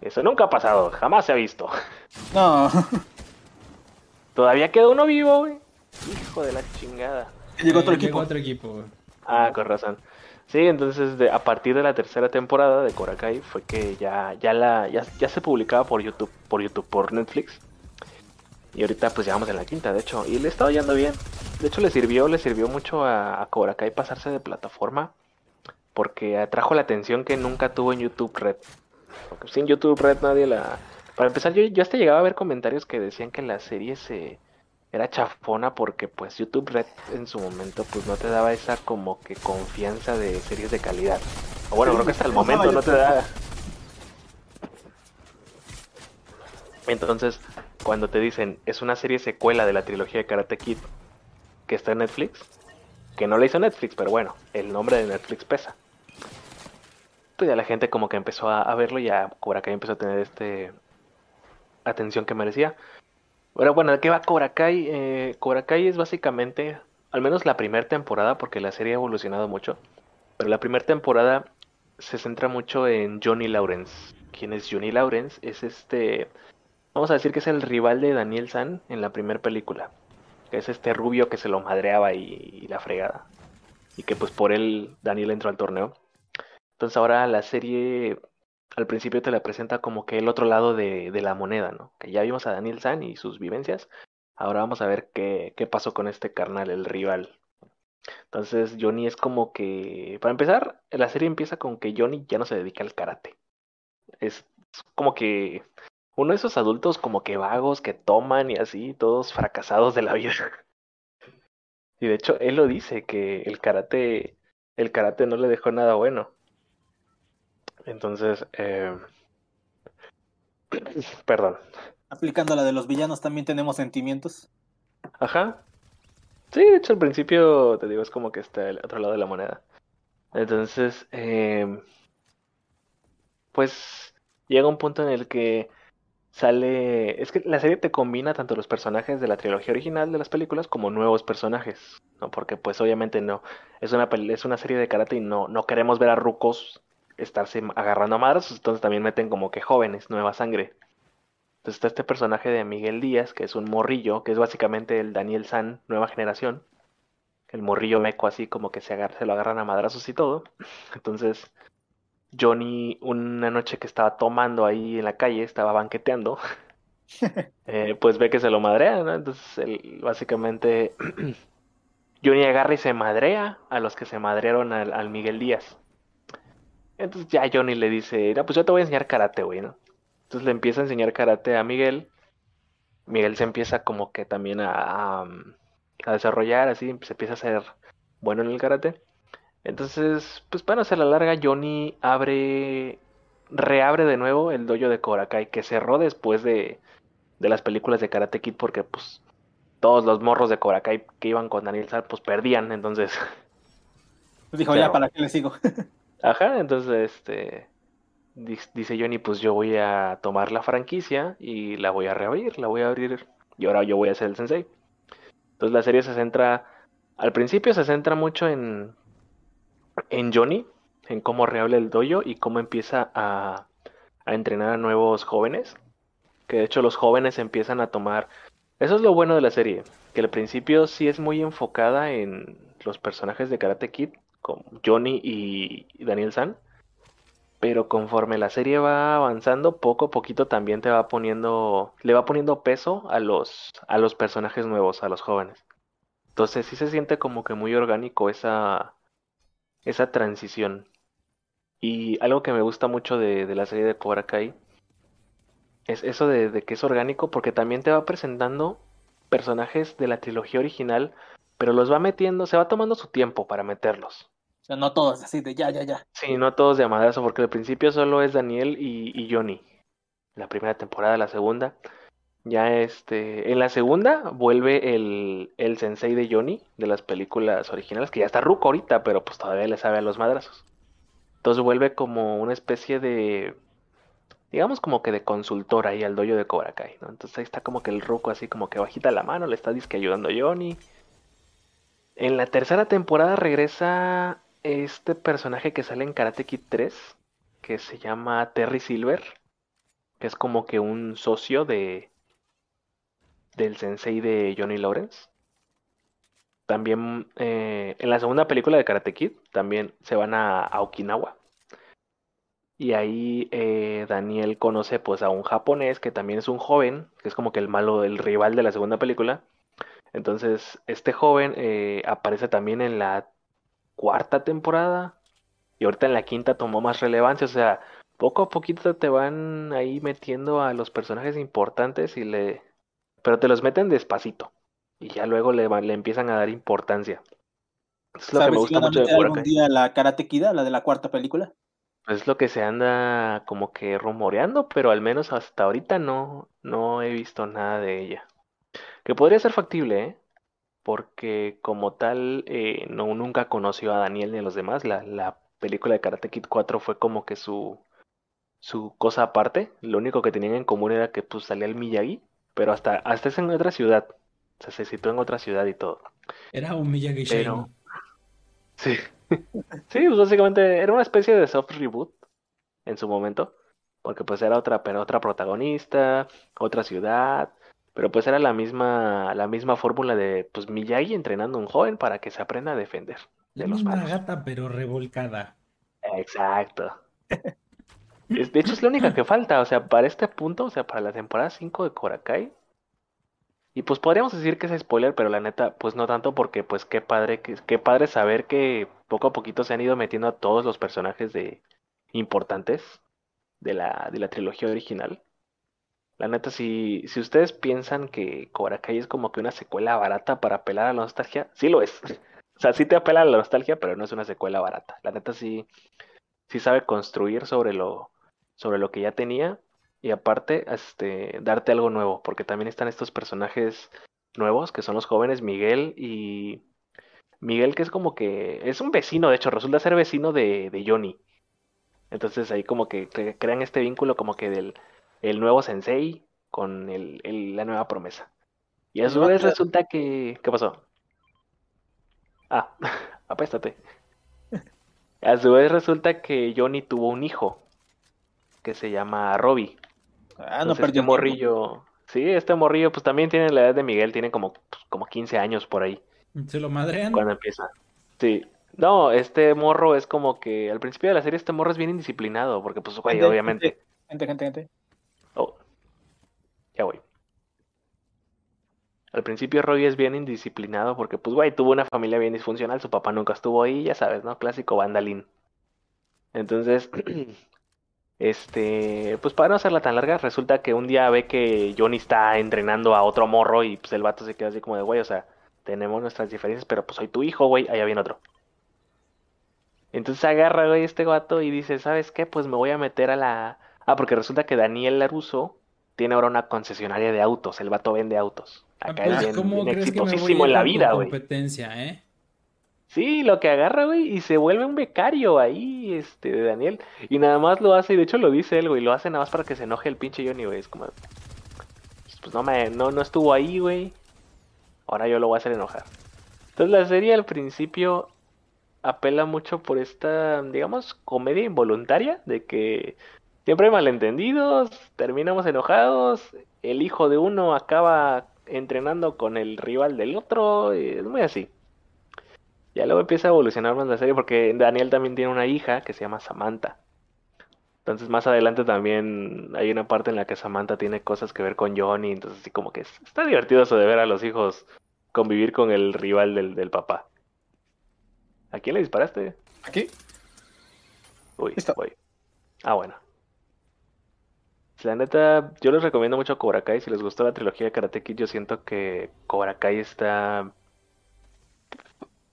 Eso nunca ha pasado, jamás se ha visto. No. Todavía queda uno vivo, güey. Hijo de la chingada. Llegó otro equipo. otro equipo, güey. Ah, con razón. Sí, entonces de, a partir de la tercera temporada de Korakai fue que ya, ya la, ya, ya, se publicaba por YouTube, por YouTube, por Netflix. Y ahorita pues llevamos en la quinta, de hecho. Y le estaba yendo bien. De hecho le sirvió, le sirvió mucho a, a Korakai pasarse de plataforma. Porque atrajo la atención que nunca tuvo en YouTube Red. Porque sin YouTube Red nadie la. Para empezar, yo, yo hasta llegaba a ver comentarios que decían que la serie se era chafona porque pues YouTube Red en su momento pues no te daba esa como que confianza de series de calidad. O bueno, creo que hasta el momento no te da. Entonces, cuando te dicen es una serie secuela de la trilogía de Karate Kid que está en Netflix, que no la hizo Netflix, pero bueno, el nombre de Netflix pesa. Pues ya la gente como que empezó a, verlo y ya Cobra Kai empezó a tener este atención que merecía. Pero bueno, ¿de qué va Cobra Kai? Eh, Kai es básicamente, al menos la primera temporada, porque la serie ha evolucionado mucho, pero la primera temporada se centra mucho en Johnny Lawrence. ¿Quién es Johnny Lawrence? Es este, vamos a decir que es el rival de Daniel San en la primera película. Que es este rubio que se lo madreaba y, la fregada. Y que pues por él Daniel entró al torneo. Entonces ahora la serie al principio te la presenta como que el otro lado de, la moneda, ¿no? Que ya vimos a Daniel San y sus vivencias. Ahora vamos a ver qué, pasó con este carnal, el rival. Entonces Johnny es como que, para empezar, la serie empieza con que Johnny ya no se dedica al karate. Es como que uno de esos adultos como que vagos que toman y así, todos fracasados de la vida. Y de hecho él lo dice que el karate, el karate no le dejó nada bueno. Entonces, eh... perdón. Aplicando la de los villanos, también tenemos sentimientos. Ajá. Sí, de hecho al principio, te digo, es como que está el otro lado de la moneda. Entonces, eh... pues llega un punto en el que sale... Es que la serie te combina tanto los personajes de la trilogía original de las películas como nuevos personajes, ¿no? Porque pues obviamente no, es una, es una serie de karate y no, no queremos ver a rucos estarse agarrando a madres, entonces también meten como que jóvenes, nueva sangre. Entonces está este personaje de Miguel Díaz, que es un morrillo, que es básicamente el Daniel San, nueva generación. El morrillo meco así como que se, agarra, se lo agarran a madrazos y todo. Entonces Johnny una noche que estaba tomando ahí en la calle, estaba banqueteando, eh, pues ve que se lo madrea, ¿no? Entonces él, básicamente Johnny agarra y se madrea a los que se madrearon al Miguel Díaz. Entonces ya Johnny le dice, no, pues yo te voy a enseñar karate, güey, ¿no? Entonces le empieza a enseñar karate a Miguel. Miguel se empieza como que también a, a, desarrollar, así, se empieza a ser bueno en el karate. Entonces, pues para hacer la larga, Johnny abre, reabre de nuevo el dojo de Korakai, que cerró después de, de las películas de Karate Kid, porque pues todos los morros de Korakai que iban con Daniel Sar, pues perdían, entonces... Pues dijo, ya, ¿para qué le sigo? Ajá, entonces este dice Johnny, pues yo voy a tomar la franquicia y la voy a reabrir, la voy a abrir y ahora yo voy a ser el sensei. Entonces la serie se centra, al principio se centra mucho en, en Johnny, en cómo reable el dojo y cómo empieza a, a entrenar a nuevos jóvenes. Que de hecho los jóvenes empiezan a tomar... Eso es lo bueno de la serie, que al principio sí es muy enfocada en los personajes de Karate Kid, Johnny y Daniel San. pero conforme la serie va avanzando, poco a poquito también te va poniendo, le va poniendo peso a los, a los personajes nuevos, a los jóvenes. Entonces sí se siente como que muy orgánico esa, esa transición. Y algo que me gusta mucho de, la serie de Cobra Kai es eso de, de, que es orgánico porque también te va presentando personajes de la trilogía original, pero los va metiendo, se va tomando su tiempo para meterlos. No todos así de ya, ya, ya. Sí, no todos de amadazo, porque al principio solo es Daniel y, Johnny. La primera temporada, la segunda. Ya este. En la segunda vuelve el, el sensei de Johnny de las películas originales, que ya está ruco ahorita, pero pues todavía le sabe a los madrazos. Entonces vuelve como una especie de. Digamos como que de consultor ahí al dojo de Cobra Kai, ¿no? Entonces ahí está como que el ruco así como que bajita la mano, le está disque ayudando a Johnny. En la tercera temporada regresa este personaje que sale en Karate Kid 3, que se llama Terry Silver, que es como que un socio de del sensei de Johnny Lawrence. También eh, en la segunda película de Karate Kid también se van a, Okinawa. Y ahí eh, Daniel conoce pues a un japonés que también es un joven, que es como que el malo, el rival de la segunda película. Entonces, este joven eh, aparece también en la cuarta temporada y ahorita en la quinta tomó más relevancia, o sea, poco a poquito te van ahí metiendo a los personajes importantes y le pero te los meten despacito y ya luego le, le empiezan a dar importancia. Es lo que me gusta mucho de algún día la Karate Kid, la de la cuarta película? Es lo que se anda como que rumoreando, pero al menos hasta ahorita no no he visto nada de ella. Que podría ser factible, ¿eh? Porque como tal eh, no nunca conoció a Daniel ni a los demás. La, la, película de Karate Kid 4 fue como que su, su cosa aparte. Lo único que tenían en común era que pues salía el Miyagi, pero hasta, hasta es en otra ciudad. O sea, se situó en otra ciudad y todo. Era un Miyagi pero... Sí. sí, pues básicamente era una especie de soft reboot en su momento. Porque pues era otra, pero otra protagonista, otra ciudad, pero pues era la misma, la misma fórmula de pues Miyagi entrenando a un joven para que se aprenda a defender. De la misma gata, pero revolcada. Exacto. de hecho, es la única que falta. O sea, para este punto, o sea, para la temporada 5 de Korakai. Y pues podríamos decir que es spoiler, pero la neta, pues no tanto porque pues qué padre, qué, padre saber que poco a poquito se han ido metiendo a todos los personajes de importantes de la, de la trilogía original. La neta, si, si ustedes piensan que Cobra Kai es como que una secuela barata para apelar a la nostalgia, sí lo es. O sea, sí te apela a la nostalgia, pero no es una secuela barata. La neta sí, sí sabe construir sobre lo, sobre lo que ya tenía y aparte, este, darte algo nuevo, porque también están estos personajes nuevos, que son los jóvenes Miguel y Miguel, que es como que es un vecino, de hecho, resulta ser vecino de, de Johnny. Entonces ahí como que crean este vínculo como que del el nuevo sensei con el, la nueva promesa. Y a su vez resulta que... ¿Qué pasó? Ah, apéstate. A su vez resulta que Johnny tuvo un hijo que se llama Robbie. Ah, no perdió este morrillo. Sí, este morrillo pues también tiene la edad de Miguel, tiene como, pues, como 15 años por ahí. ¿Se lo madrean? Cuando empieza. Sí. No, este morro es como que al principio de la serie este morro es bien indisciplinado, porque pues güey, obviamente. Gente, gente, gente. Oh, ya voy. Al principio Roy es bien indisciplinado porque, pues, güey, tuvo una familia bien disfuncional, su papá nunca estuvo ahí, ya sabes, ¿no? Clásico vandalín. Entonces, este, pues para no hacerla tan larga, resulta que un día ve que Johnny está entrenando a otro morro y pues el vato se queda así como de, güey, o sea, tenemos nuestras diferencias, pero pues soy tu hijo, güey, allá viene otro. Entonces agarra, güey, este vato y dice, ¿sabes qué? Pues me voy a meter a la, Ah, porque resulta que Daniel Laruso tiene ahora una concesionaria de autos. El vato vende autos. Acá ah, es pues, exitosísimo en la vida, güey. competencia, ¿eh? Sí, lo que agarra, güey, y se vuelve un becario ahí, este, de Daniel. Y nada más lo hace, y de hecho lo dice él, güey, lo hace nada más para que se enoje el pinche Johnny, güey. Es como, pues no me, no, no estuvo ahí, güey. Ahora yo lo voy a hacer enojar. Entonces la serie al principio apela mucho por esta, digamos, comedia involuntaria de que Siempre hay malentendidos, terminamos enojados, el hijo de uno acaba entrenando con el rival del otro, es muy así. Ya luego empieza a evolucionar más la serie porque Daniel también tiene una hija que se llama Samantha. Entonces más adelante también hay una parte en la que Samantha tiene cosas que ver con Johnny, entonces así como que está divertido eso de ver a los hijos convivir con el rival del, del papá. ¿A quién le disparaste? ¿Aquí? Uy, uy. Ah, bueno. La neta, yo les recomiendo mucho Cobra Kai. Si les gustó la trilogía de Karate Kid, yo siento que Cobra Kai está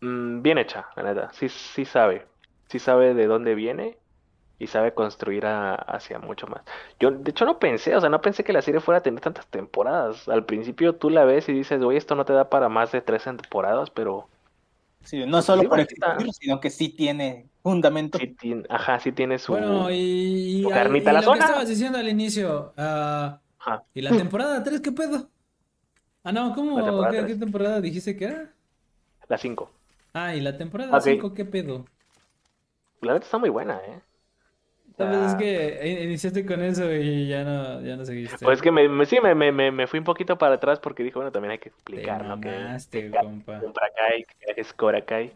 mm, bien hecha, la neta. Sí, sí sabe. Sí sabe de dónde viene y sabe construir hacia mucho más. Yo, de hecho, no pensé, o sea, no pensé que la serie fuera a tener tantas temporadas. Al principio tú la ves y dices, oye, esto no te da para más de tres temporadas, pero... Sí, no solo por existir, sino que sí tiene fundamento. ajá, sí tiene su, bueno, y, carnita la lo que estabas diciendo al inicio, uh, ¿y la temporada 3 qué pedo? Ah, no, ¿cómo? ¿Qué, temporada dijiste que era? La 5. Ah, ¿y la temporada 5 qué pedo? La verdad está muy buena, ¿eh? Tal es que iniciaste con eso y ya no, ya no seguiste. Pues que me, sí, me, me, me, fui un poquito para atrás porque dije, bueno, también hay que explicar, ¿no? que, compa. que es Korakai.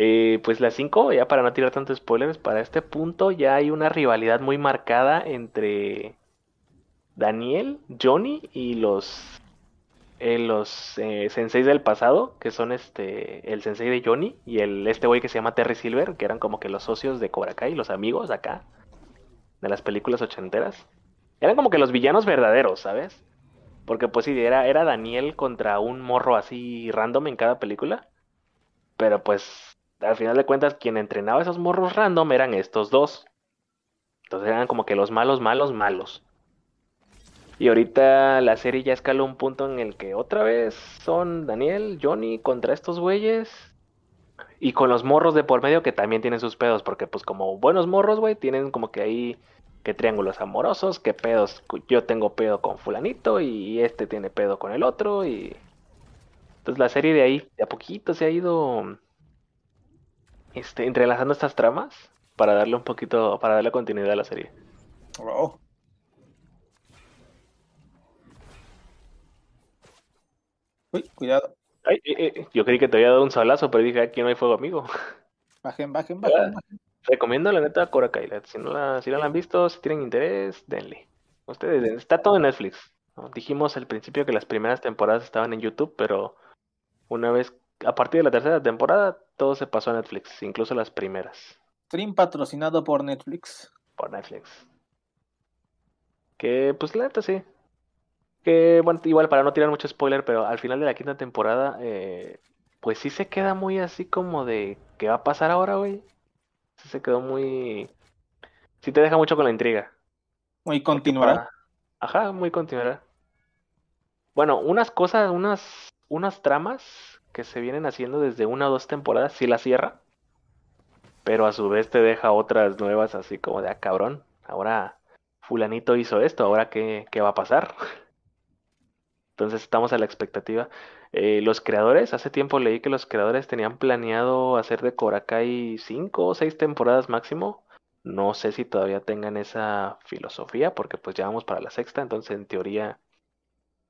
Eh, pues la 5, ya para no tirar tantos spoilers, para este punto ya hay una rivalidad muy marcada entre Daniel, Johnny y los eh, los eh, senseis del pasado, que son este el sensei de Johnny y el este güey que se llama Terry Silver, que eran como que los socios de Cobra Kai, los amigos acá de las películas ochenteras. Eran como que los villanos verdaderos, ¿sabes? Porque pues sí, era, era Daniel contra un morro así random en cada película. Pero pues al final de cuentas quien entrenaba a esos morros random eran estos dos. Entonces eran como que los malos, malos, malos. Y ahorita la serie ya escaló un punto en el que otra vez son Daniel, Johnny contra estos güeyes. Y con los morros de por medio que también tienen sus pedos, porque pues como buenos morros, güey, tienen como que ahí que triángulos amorosos, que pedos, yo tengo pedo con fulanito y este tiene pedo con el otro y... Entonces la serie de ahí de a poquito se ha ido este, entrelazando estas tramas para darle un poquito, para darle continuidad a la serie. Wow. Uy, cuidado. Ay, eh, eh, yo creí que te había dado un salazo, pero dije, aquí no hay fuego, amigo. Bajen, bajen, bajen. Recomiendo la neta Cora Si no la, si no la han visto, si tienen interés, denle. Ustedes, está todo en Netflix. Dijimos al principio que las primeras temporadas estaban en YouTube, pero una vez, a partir de la tercera temporada, todo se pasó a Netflix, incluso las primeras. Stream patrocinado por Netflix. Por Netflix. Que, pues la neta sí, que, bueno, igual para no tirar mucho spoiler, pero al final de la quinta temporada, eh, pues sí se queda muy así como de, ¿qué va a pasar ahora, güey? Sí se quedó muy... Sí te deja mucho con la intriga. Muy continuará. Ajá, muy continuará. Bueno, unas cosas, unas, unas tramas que se vienen haciendo desde una o dos temporadas, sí la cierra. Pero a su vez te deja otras nuevas así como de, ah, cabrón, ahora fulanito hizo esto, ahora qué, qué va a pasar. Entonces estamos a la expectativa. Eh, los creadores, hace tiempo leí que los creadores tenían planeado hacer de Korakai cinco o seis temporadas máximo. No sé si todavía tengan esa filosofía, porque pues ya vamos para la sexta, entonces en teoría,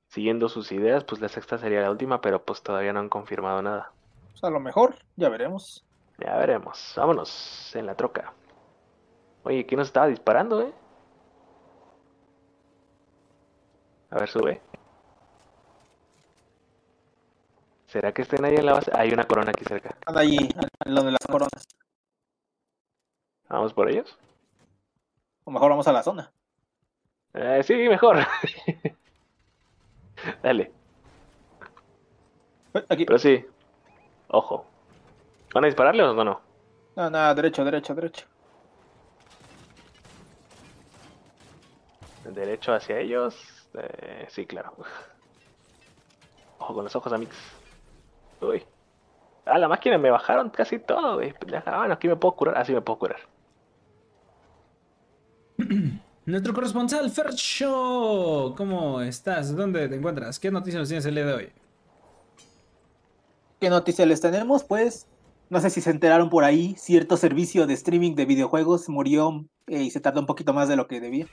siguiendo sus ideas, pues la sexta sería la última, pero pues todavía no han confirmado nada. Pues a lo mejor, ya veremos. Ya veremos. Vámonos en la troca. Oye, ¿quién nos estaba disparando, eh? A ver, sube. ¿Será que estén ahí en la base? Hay una corona aquí cerca. Anda allí, en lo de las coronas. ¿Vamos por ellos? O mejor vamos a la zona. Eh, sí, mejor. Dale. Aquí. Pero sí. Ojo. ¿Van a dispararle o no? No, nada, derecho, derecho, derecho. Derecho hacia ellos. Eh, sí, claro. Ojo con los ojos, amigos. Uy. Ah, la máquina me bajaron casi todo, güey. Ah, bueno, aquí me puedo curar. Así me puedo curar. Nuestro corresponsal Fercho, ¿cómo estás? ¿Dónde te encuentras? ¿Qué noticias nos tienes el día de hoy? ¿Qué noticias les tenemos? Pues, no sé si se enteraron por ahí, cierto servicio de streaming de videojuegos murió eh, y se tardó un poquito más de lo que debía.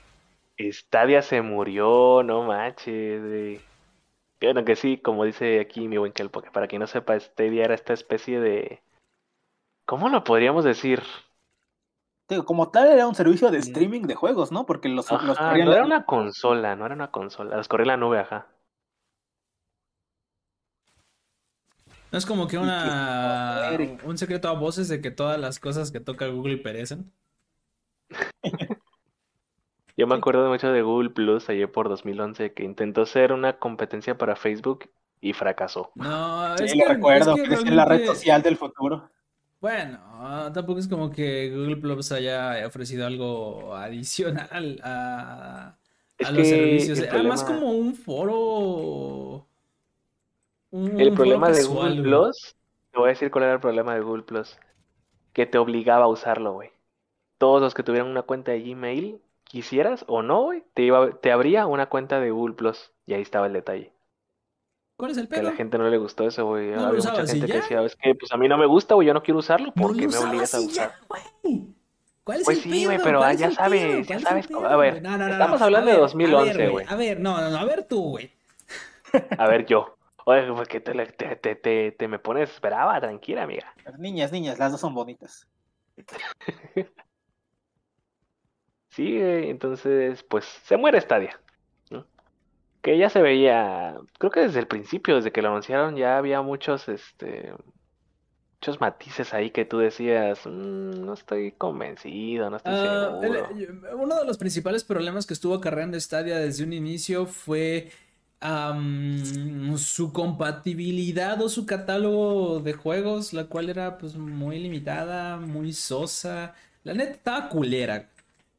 Stadia se murió, no manches, güey. Bueno, que sí, como dice aquí mi buen Kelpo, que para quien no sepa, Stadia era esta especie de... ¿Cómo lo podríamos decir? como tal era un servicio de mm. streaming de juegos, ¿no? Porque los, no era una consola, no era una consola, los corría la nube, ajá. No es como que una un secreto a voces de que todas las cosas que toca Google perecen. Yo me acuerdo mucho de Google Plus ayer por 2011 que intentó ser una competencia para Facebook y fracasó. No, es que, recuerdo, que, es, la red social del futuro. Bueno, tampoco es como que Google Plus haya ofrecido algo adicional a, los servicios. Además, como un foro. el problema de Google Plus, te voy a decir cuál era el problema de Google Plus. Que te obligaba a usarlo, güey. Todos los que tuvieran una cuenta de Gmail, quisieras o no, güey, te, iba, te abría una cuenta de Google Plus. Y ahí estaba el detalle. ¿Cuál es el pedo? Que a la gente no le gustó eso, güey. Había mucha gente que decía, es que pues a mí no me gusta, güey, yo no quiero usarlo porque me obligas a usar. ¿Cuál es pues sí, güey, pero ya sabes, ya sabes. A ver, estamos hablando de 2011, güey. A, ver, no, no, a ver tú, güey. A ver yo. Oye, pues que te, te, te, te, me pones, esperaba, tranquila, amiga. Niñas, niñas, las dos son bonitas. sí, entonces, pues se muere Stadia que ya se veía, creo que desde el principio, desde que lo anunciaron, ya había muchos, este, muchos matices ahí que tú decías, mm, no estoy convencido, no estoy ah, seguro. uno de los principales problemas que estuvo acarreando Stadia desde un inicio fue su compatibilidad o su catálogo de juegos, la cual era pues muy limitada, muy sosa. La neta estaba culera.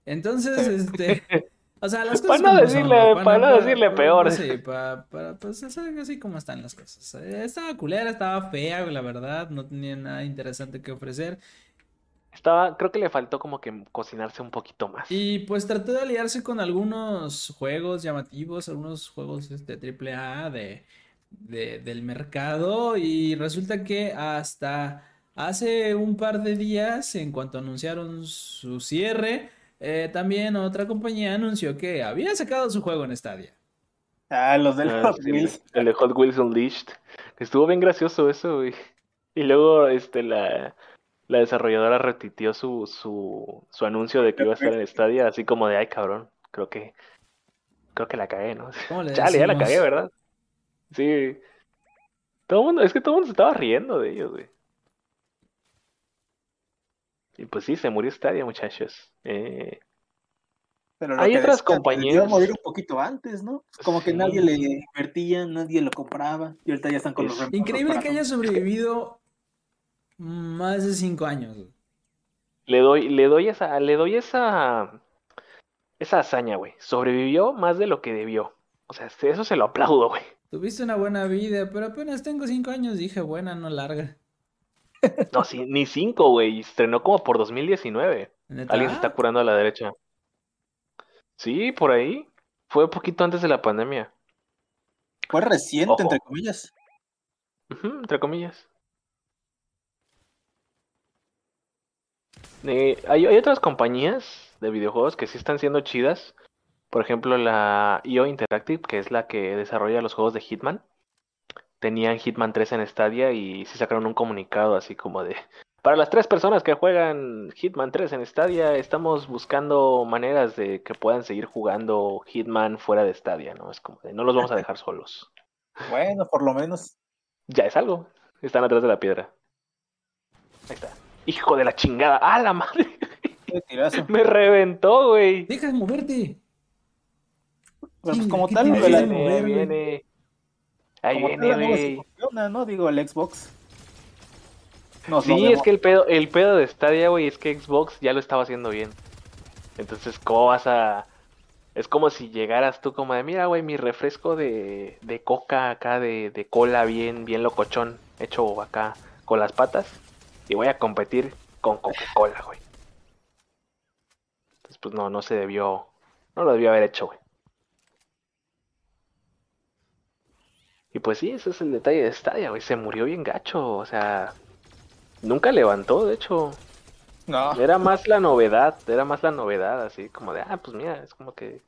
Entonces, este... O sea, las cosas. Para no decirle, para, no decirle peor. Sí, para, para, pues así como están las cosas. Estaba culera, estaba fea, la verdad. No tenía nada interesante que ofrecer. Estaba, creo que le faltó como que cocinarse un poquito más. Y pues trató de aliarse con algunos juegos llamativos, algunos juegos este, AAA de, de, del mercado. Y resulta que hasta hace un par de días, en cuanto anunciaron su cierre, eh, también otra compañía anunció que había sacado su juego en Stadia. Ah, los del ah, Hot Wheels. El de Hot Wheels Unleashed. Estuvo bien gracioso eso, Y luego este la, la desarrolladora retitió su, su, su anuncio de que iba a estar en Stadia, así como de ay cabrón, creo que creo que la cagué, ¿no? Chale, ya la cagué, ¿verdad? Sí. Todo mundo, es que todo el mundo se estaba riendo de ellos, güey. Y pues sí, se murió Stadia, muchachos. Eh, Pero hay otras compañías. morir un poquito antes, ¿no? Como que nadie le invertía, nadie lo compraba. Y ahorita ya están con los Increíble que haya sobrevivido más de cinco años. Le doy, le doy esa, le doy esa, esa hazaña, güey. Sobrevivió más de lo que debió. O sea, eso se lo aplaudo, güey. Tuviste una buena vida, pero apenas tengo cinco años, dije buena, no larga. No, sí, ni cinco, güey. Estrenó como por 2019. Alguien se está curando a la derecha. Sí, por ahí. Fue un poquito antes de la pandemia. Fue reciente, entre comillas. entre comillas. Eh, hay, hay, otras compañías de videojuegos que sí están siendo chidas. Por ejemplo, la IO Interactive, que es la que desarrolla los juegos de Hitman tenían Hitman 3 en Stadia y se sacaron un comunicado así como de para las tres personas que juegan Hitman 3 en Stadia, estamos buscando maneras de que puedan seguir jugando Hitman fuera de Stadia, ¿no? Es como de no los vamos a dejar solos. Bueno, por lo menos. Ya es algo. Están atrás de la piedra. Ahí está. Hijo de la chingada. ¡Ah, la madre! Me reventó, güey. Deja de moverte. Pues como tal, viene, viene, Ahí viene, ¿no? Digo, el Xbox. sí, es que el pedo, el pedo de Stadia, güey, es que Xbox ya lo estaba haciendo bien. Entonces, ¿cómo vas a...? Es como si llegaras tú como de, mira, güey, mi refresco de, de coca acá, de, de cola bien, bien locochón, hecho acá con las patas, y voy a competir con Coca-Cola, güey. Entonces, pues no, no se debió, no lo debió haber hecho, güey. Y pues sí, ese es el detalle de Stadia, güey. Se murió bien gacho, o sea. Nunca levantó, de hecho. No. Era más la novedad, era más la novedad, así como de, ah, pues mira, es como que.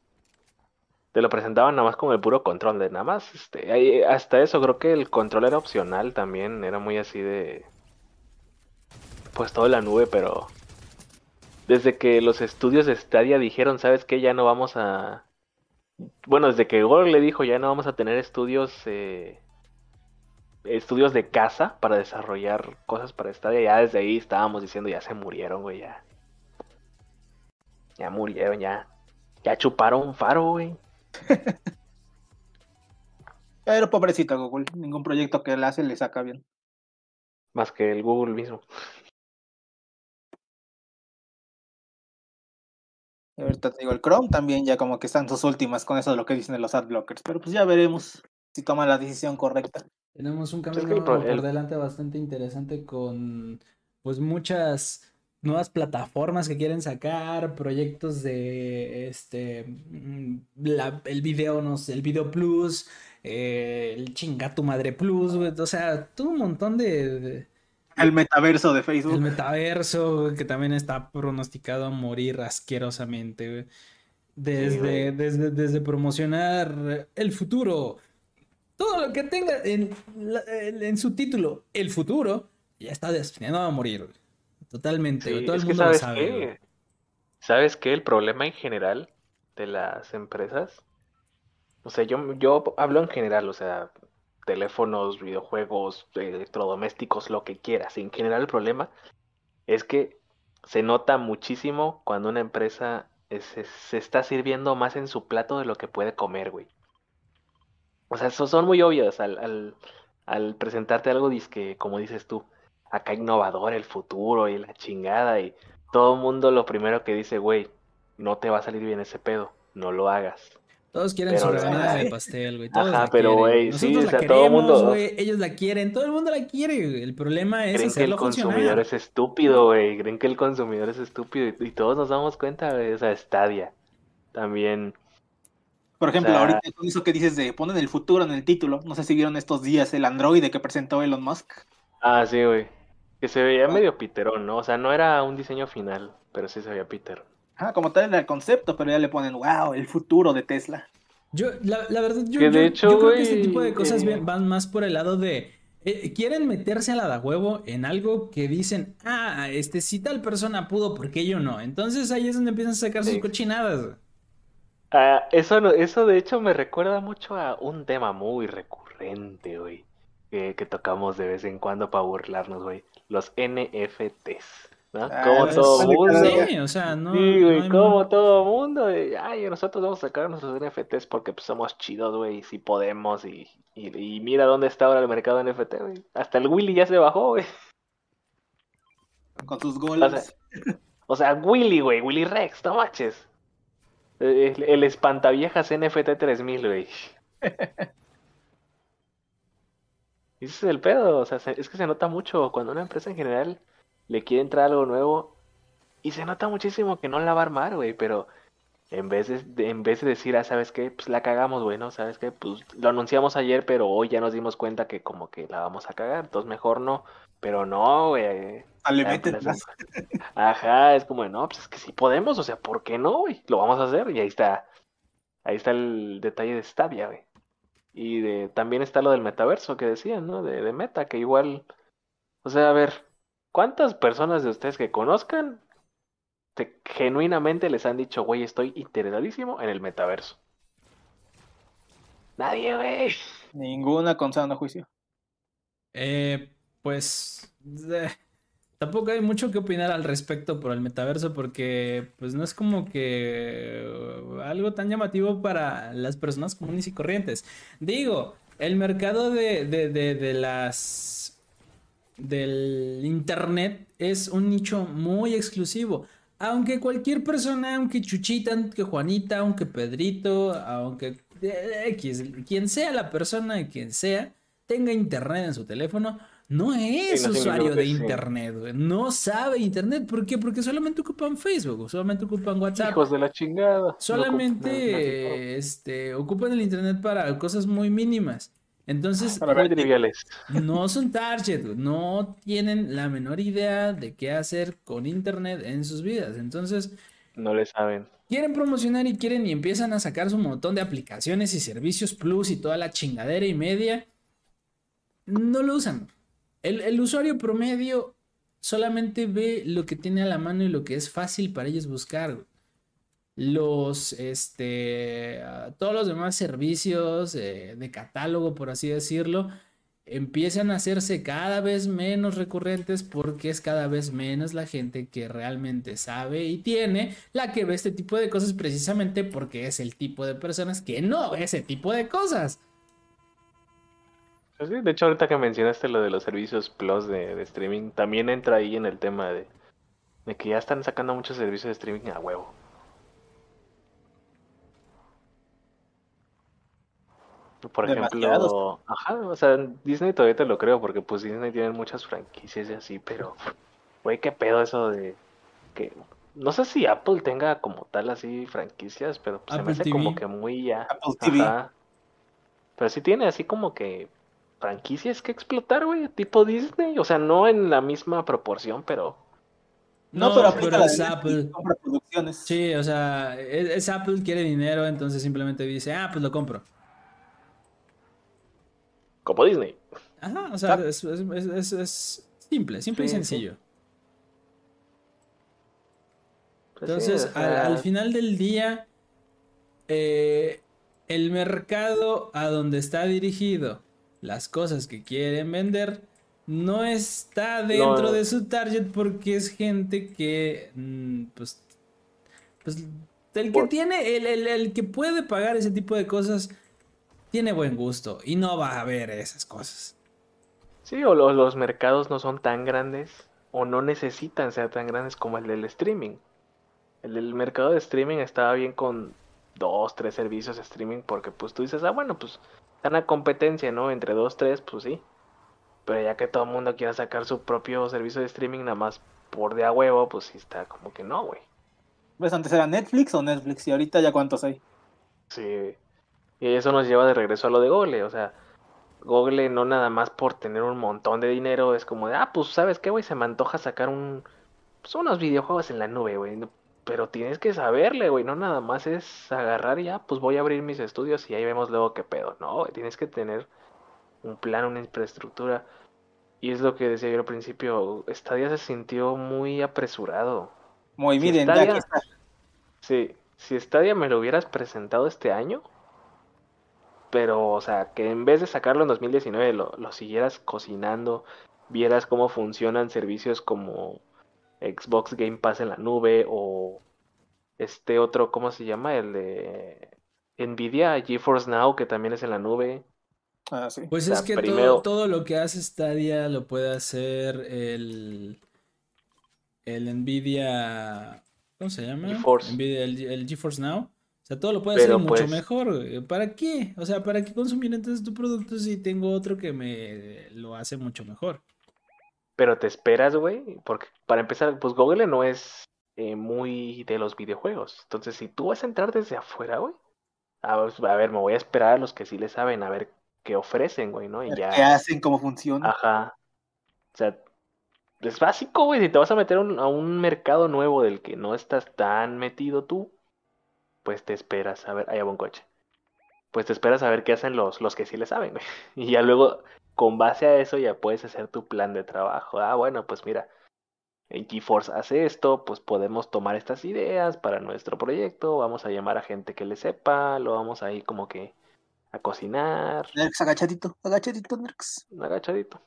Te lo presentaban nada más con el puro control, de nada más, este. hasta eso, creo que el control era opcional también, era muy así de. Pues todo en la nube, pero. desde que los estudios de Stadia dijeron, ¿sabes qué? Ya no vamos a... Bueno, desde que Google le dijo, ya no vamos a tener estudios... Eh, estudios de casa para desarrollar cosas para Stadia, ya desde ahí estábamos diciendo, ya se murieron, güey, ya. Ya murieron, ya. Ya chuparon un faro, güey. Pero pobrecito Google, ningún proyecto que él hace le saca bien. Más que el Google mismo. Ahorita te digo, el Chrome también ya como que están sus últimas con eso de lo que dicen de los adblockers. Pero pues ya veremos si toma la decisión correcta. Tenemos un cambio por delante bastante interesante con pues muchas nuevas plataformas que quieren sacar, proyectos de este mm, el video, no sé, el video plus, eh, el chinga tu madre plus, o sea, todo un montón de, el metaverso de Facebook. El metaverso que también está pronosticado a morir asquerosamente, Desde, desde, desde promocionar el futuro, todo lo que tenga en, en su título, el futuro, ya está destinado a morir. Totalmente, todo el mundo sabes lo sabe. Qué? ¿Sabes qué? El problema en general de las empresas, o sea, yo, yo hablo en general, o sea, teléfonos, videojuegos, electrodomésticos, lo que quieras. En general el problema es que se nota muchísimo cuando una empresa se está sirviendo más en su plato de lo que puede comer, güey. O sea, son muy obvios al, al, al presentarte algo disque, como dices tú, acá innovador, el futuro y la chingada. Y todo el mundo lo primero que dice, güey, no te va a salir bien ese pedo, no lo hagas. Todos quieren su rebanada de pastel, güey. Todos Ajá, pero güey, sí, o sea, todo el mundo. Güey, ellos la quieren, todo el mundo la quiere. El problema es Creen que el consumidor es estúpido, güey. Creen que el consumidor es estúpido y, todos nos damos cuenta, güey. O sea, Stadia. También. Por ejemplo, ahorita con eso que dices de ponen el futuro en el título. No sé si vieron estos días el androide que presentó Elon Musk. Ah, sí, güey. Que se veía medio piterón, ¿no? O sea, no era un diseño final, pero sí se veía piterón. Ah, como tal era el concepto, pero ya le ponen, wow, el futuro de Tesla. Yo, la, verdad, yo, creo que este tipo de cosas van más por el lado de. Eh, quieren meterse a la da huevo en algo que dicen, ah, este, si tal persona pudo, ¿por qué yo no? Entonces ahí es donde empiezan a sacar sus cochinadas. Ah, eso, eso de hecho me recuerda mucho a un tema muy recurrente, güey que, tocamos de vez en cuando para burlarnos, güey. Los NFTs. ¿No? Ah, como todo mundo. Sí, o sea, no. Sí, güey, como todo mundo. ay, nosotros vamos a sacar nuestros NFTs porque pues, somos chidos, güey, y si podemos. Y, y, mira dónde está ahora el mercado NFT, güey. Hasta el Willy ya se bajó, güey. Con sus goles. O sea, Willy, güey, Willy Rex, no manches. El, el espantaviejas NFT 3000, güey. Y ese es el pedo, o sea, es que se nota mucho cuando una empresa en general le quiere entrar algo nuevo y se nota muchísimo que no la va a armar, güey, pero en vez de, en vez de decir, ah, ¿sabes qué? Pues la cagamos, güey, ¿no? ¿Sabes qué? Pues lo anunciamos ayer, pero hoy ya nos dimos cuenta que como que la vamos a cagar, entonces mejor no, pero no, güey. Ajá, es como, no, pues es que sí podemos, o sea, ¿por qué no, güey? Lo vamos a hacer y ahí está, ahí está el detalle de Stadia, güey. Y de, también está lo del metaverso que decían, ¿no? De, de Meta, que igual, o sea, a ver, ¿cuántas personas de ustedes que conozcan genuinamente les han dicho, güey, estoy interesadísimo en el metaverso? Nadie, güey. Ninguna con sano juicio. Eh, pues... Tampoco hay mucho que opinar al respecto por el metaverso porque pues no es como que uh, algo tan llamativo para las personas comunes y corrientes. Digo, el mercado de, de, de, las del internet es un nicho muy exclusivo. Aunque cualquier persona, aunque Chuchita, aunque Juanita, aunque Pedrito, aunque eh, X, quien sea la persona, quien sea, tenga internet en su teléfono, no es usuario de internet. No sabe internet. ¿Por qué? Porque solamente ocupan Facebook, solamente ocupan WhatsApp. Hijos de la chingada. Solamente este, ocupan el internet para cosas muy mínimas. Entonces, para triviales. no son target, no tienen la menor idea de qué hacer con internet en sus vidas. Entonces, no le saben. Quieren promocionar y quieren y empiezan a sacar su montón de aplicaciones y servicios plus y toda la chingadera y media. No lo usan. El, usuario promedio solamente ve lo que tiene a la mano y lo que es fácil para ellos buscar. Los, este, ah, todos los demás servicios eh, de catálogo, por así decirlo, empiezan a hacerse cada vez menos recurrentes porque es cada vez menos la gente que realmente sabe y tiene la que ve este tipo de cosas precisamente porque es el tipo de personas que no ve ese tipo de cosas. Pues de hecho ahorita que mencionaste lo de los servicios plus de, streaming, también entra ahí en el tema de, de que ya están sacando muchos servicios de streaming a huevo. Por ejemplo, ajá, o sea, Disney todavía te lo creo, porque pues Disney tiene muchas franquicias y así, pero, güey, qué pedo eso de que, no sé si Apple tenga como tal así franquicias, pero pues, se me hace como que muy ya. Apple TV. Pero sí tiene así como que franquicias que explotar, güey, tipo Disney, o sea, no en la misma proporción, pero... No, pero, pero es Apple. Sí, o sea, es Apple, quiere dinero, entonces simplemente dice, ah, pues lo compro. Como Disney. Ajá, o sea, es, simple, simple y sencillo. Pues Entonces, al, final del día, eh, el mercado a donde está dirigido las cosas que quieren vender no está dentro de su target porque es gente que, mm, pues, pues el que tiene, el, el que puede pagar ese tipo de cosas tiene buen gusto y no va a ver esas cosas. Sí, o los, mercados no son tan grandes o no necesitan ser tan grandes como el del streaming. El del mercado de streaming estaba bien con dos, tres servicios de streaming porque pues tú dices, ah, bueno, pues están a competencia, ¿no? Entre dos, tres, pues sí. Pero ya que todo el mundo quiera sacar su propio servicio de streaming nada más por de a huevo, pues sí está como que no, güey. ¿Ves? Antes era Netflix o Netflix y ahorita ya cuántos hay. Sí. Y eso nos lleva de regreso a lo de Google, o sea, Google no nada más por tener un montón de dinero es como de, ah, pues sabes qué, güey, se me antoja sacar un, pues unos videojuegos en la nube, güey. Pero tienes que saberle, güey, no nada más es agarrar y ya, pues voy a abrir mis estudios y ahí vemos luego qué pedo. No, tienes que tener un plan, una infraestructura. Y es lo que decía yo al principio, Stadia se sintió muy apresurado. Muy bien, ya está. Sí, si Stadia me lo hubieras presentado este año, pero, o sea, que en vez de sacarlo en 2019 lo, lo siguieras cocinando, vieras cómo funcionan servicios como Xbox Game Pass en la nube o este otro, ¿cómo se llama? El de Nvidia, GeForce Now, que también es en la nube. Ah, sí. Pues es que todo, todo, lo que hace Stadia lo puede hacer el, el Nvidia, ¿cómo se llama? GeForce. el GeForce Now sea, todo lo puede hacer mucho pues mejor. ¿Para qué? O sea, ¿para qué consumir entonces tu producto si tengo otro que me lo hace mucho mejor? Pero te esperas, güey, porque para empezar, pues Google no es eh, muy de los videojuegos. Entonces, si tú vas a entrar desde afuera, güey, a, ver, me voy a esperar a los que sí le saben, a ver qué ofrecen, güey, ¿no? Y ya... ¿Qué hacen? ¿Cómo funciona? Ajá. O sea, es básico, güey, si te vas a meter a un mercado nuevo del que no estás tan metido tú, pues te esperas a ver, hay un coche. Pues te esperas a ver qué hacen los, los que sí le saben, güey. Y ya luego, con base a eso, ya puedes hacer tu plan de trabajo. Ah, bueno, pues mira, en GeForce hace esto, pues podemos tomar estas ideas para nuestro proyecto, vamos a llamar a gente que le sepa, lo vamos a ir como que a cocinar. Nerx, agachadito, agachadito, Nerx. Agachadito.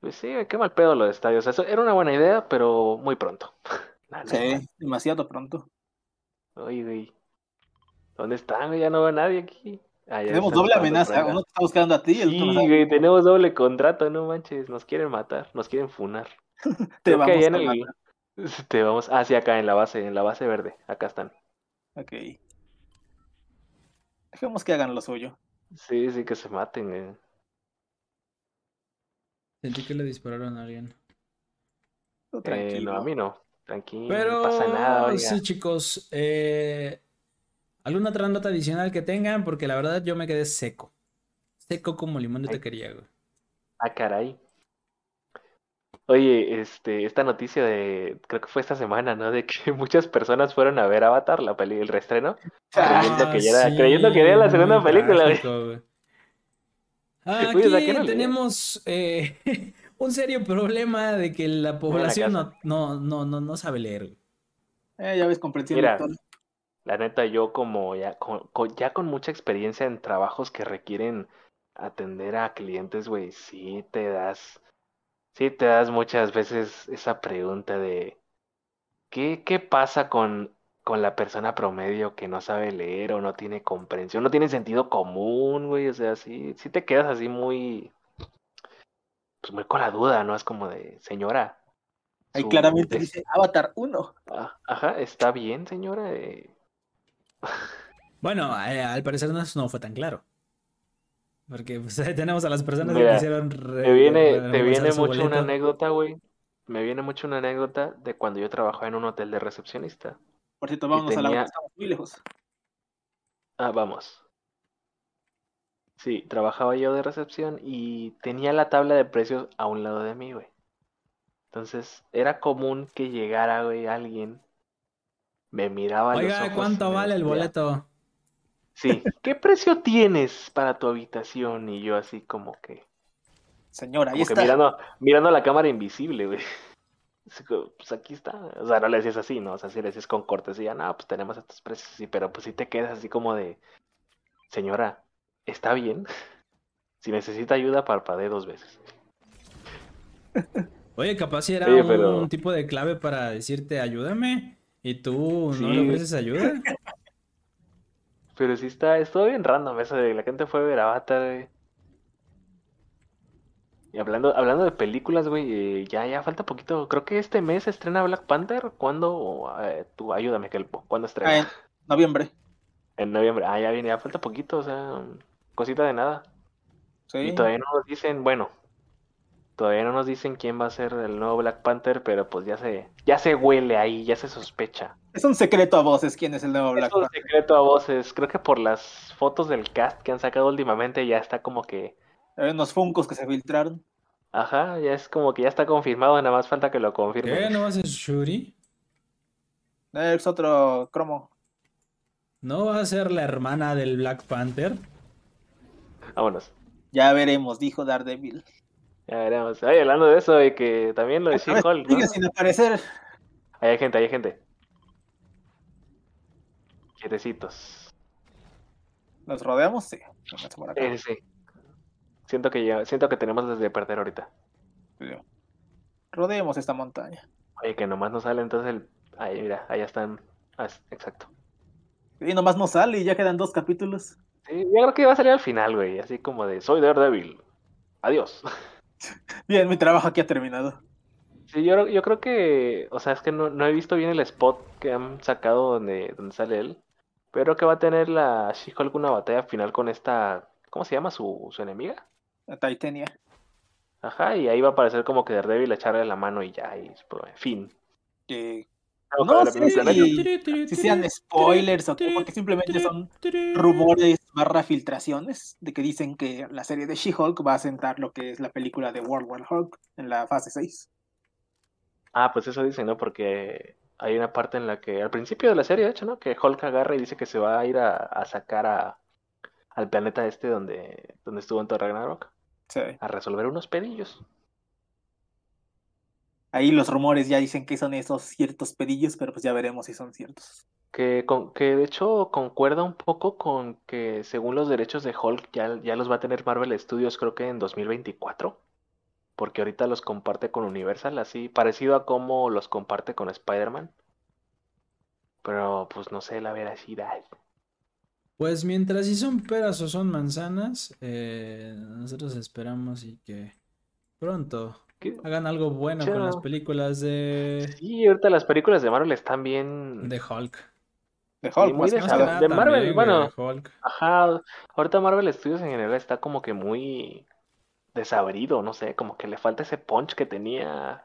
Pues sí, qué mal pedo lo de estadios. Eso era una buena idea, pero muy pronto. sí, demasiado pronto. Oye, güey. ¿Dónde están? Ya no veo a nadie aquí. Ah, tenemos doble amenaza. Uno te está buscando a ti. El sí, güey, tenemos doble contrato, no manches. Nos quieren matar, nos quieren funar. te vamos a el... Te vamos. Ah, sí, acá en la base, en la base verde. Acá están. Ok. Dejemos que hagan lo suyo. Sí, sí, que se maten. Sentí que le dispararon a alguien. Eh, no, a mí no. Tranquilo, Pero, no pasa nada. Sí, chicos. Eh, ¿Alguna otra nota adicional que tengan? Porque la verdad yo me quedé seco. Seco como limón de taquería, güey. Ah, caray. Oye, este, esta noticia de, creo que fue esta semana, ¿no? De que muchas personas fueron a ver Avatar, la peli, el restreno, ah, creyendo, que era, creyendo que era la segunda película. Aquí tenemos eh, un serio problema de que la población no, no, no, no, no sabe leer. Eh, ya ves, comprensión Mira, La neta, yo como ya con, ya con mucha experiencia en trabajos que requieren atender a clientes, güey, sí te das, sí te das muchas veces esa pregunta de ¿qué, qué pasa con, con la persona promedio que no sabe leer o no tiene comprensión, no tiene sentido común, güey? O sea, sí, sí te quedas así muy, pues muy con la duda, ¿no? Es como de, señora. Ahí claramente dice Avatar 1. Ah, ajá, está bien, señora. Eh. Bueno, eh, al parecer no, no fue tan claro. Porque pues, tenemos a las personas que quisieron. te viene, te viene mucho una anécdota, güey. Me viene mucho una anécdota de cuando yo trabajaba en un hotel de recepcionista. Por cierto, vamos a la estamos muy lejos. Ah, vamos. Sí, trabajaba yo de recepción y tenía la tabla de precios a un lado de mí, güey. Entonces, era común que llegara, güey, alguien, me miraba Oiga, los ojos, ¿cuánto vale el boleto? Sí, ¿qué precio tienes para tu habitación? Y yo así como que... Señora, ahí está. mirando, mirando la cámara invisible, güey. Pues aquí está. O sea, no le decías así, ¿no? O sea, si le decías con cortesía, no, pues tenemos estos precios, sí, pero pues si te quedas así como de... Señora, ¿está bien? Si necesita ayuda, parpadee dos veces. Oye, capaz si era un, tipo de clave para decirte ayúdame y tú no le ofreces ayuda. Pero sí está, estuvo bien random eso de la gente fue a ver Avatar, Y hablando, hablando de películas, güey, eh, ya, ya falta poquito. Creo que este mes estrena Black Panther. ¿Cuándo? Eh, tú ayúdame, Kelpo. ¿Cuándo estrena? Ah, en noviembre. En noviembre. Ah, ya viene, ya falta poquito, o sea, cosita de nada. Sí. Y todavía no nos dicen, bueno, todavía no nos dicen quién va a ser el nuevo Black Panther, pero pues ya se, ya se huele ahí, ya se sospecha. Es un secreto a voces quién es el nuevo Black Panther. Es un secreto a voces. Creo que por las fotos del cast que han sacado últimamente ya está como que. Hay unos funcos que se filtraron. Ajá, ya es como que ya está confirmado, nada más falta que lo confirmen. ¿Qué? ¿No va a ser Shuri? Es otro cromo. ¿No va a ser la hermana del Black Panther? Vámonos. Ya veremos, dijo Daredevil. Ya veremos. Ay, hablando de eso, y que también lo de She-Hulk. ¿no? sin aparecer. Ahí hay gente, hay gente. Quietecitos. ¿Nos rodeamos? Sí. Sí, sí. Siento que ya, siento que tenemos desde perder ahorita. Rodeemos esta montaña. Oye, que nomás no sale entonces el. Ahí, mira, allá están. Ah, exacto. Y nomás no sale y ya quedan dos capítulos. Sí, yo creo que va a salir al final, güey. Así como de soy Daredevil. Adiós. Bien, mi trabajo aquí ha terminado. Sí, yo, yo creo que, o sea, es que no, no, he visto bien el spot que han sacado donde, donde sale él. Pero que va a tener la She-Hulk una batalla final con esta, ¿cómo se llama su, su enemiga? La Titania. Ajá, y ahí va a aparecer como que Daredevil echarle la mano y ya, y pues, fin. No, sé si, sean spoilers o qué, porque simplemente son rumores barra filtraciones de que dicen que la serie de She-Hulk va a sentar lo que es la película de World War Hulk en la fase 6. Ah, pues eso dicen, ¿no? Porque hay una parte en la que, al principio de la serie, de hecho, ¿no? Que Hulk agarra y dice que se va a ir a, sacar a, al planeta este donde, donde estuvo en Thor Ragnarok. Sí. A resolver unos pedillos. Ahí los rumores ya dicen que son esos ciertos pedillos, pero pues ya veremos si son ciertos. Que, con, que de hecho concuerda un poco con que según los derechos de Hulk ya, ya los va a tener Marvel Studios creo que en 2024. Porque ahorita los comparte con Universal, así parecido a como los comparte con Spider-Man. Pero pues no sé la veracidad. Pues mientras si son peras o son manzanas, eh, nosotros esperamos y que pronto hagan algo bueno con las películas de... Sí, ahorita las películas de Marvel están bien... De Hulk. De Hulk, muy de, Marvel, bueno, ajá, ahorita Marvel Studios en general está como que muy desabrido, no sé, como que le falta ese punch que tenía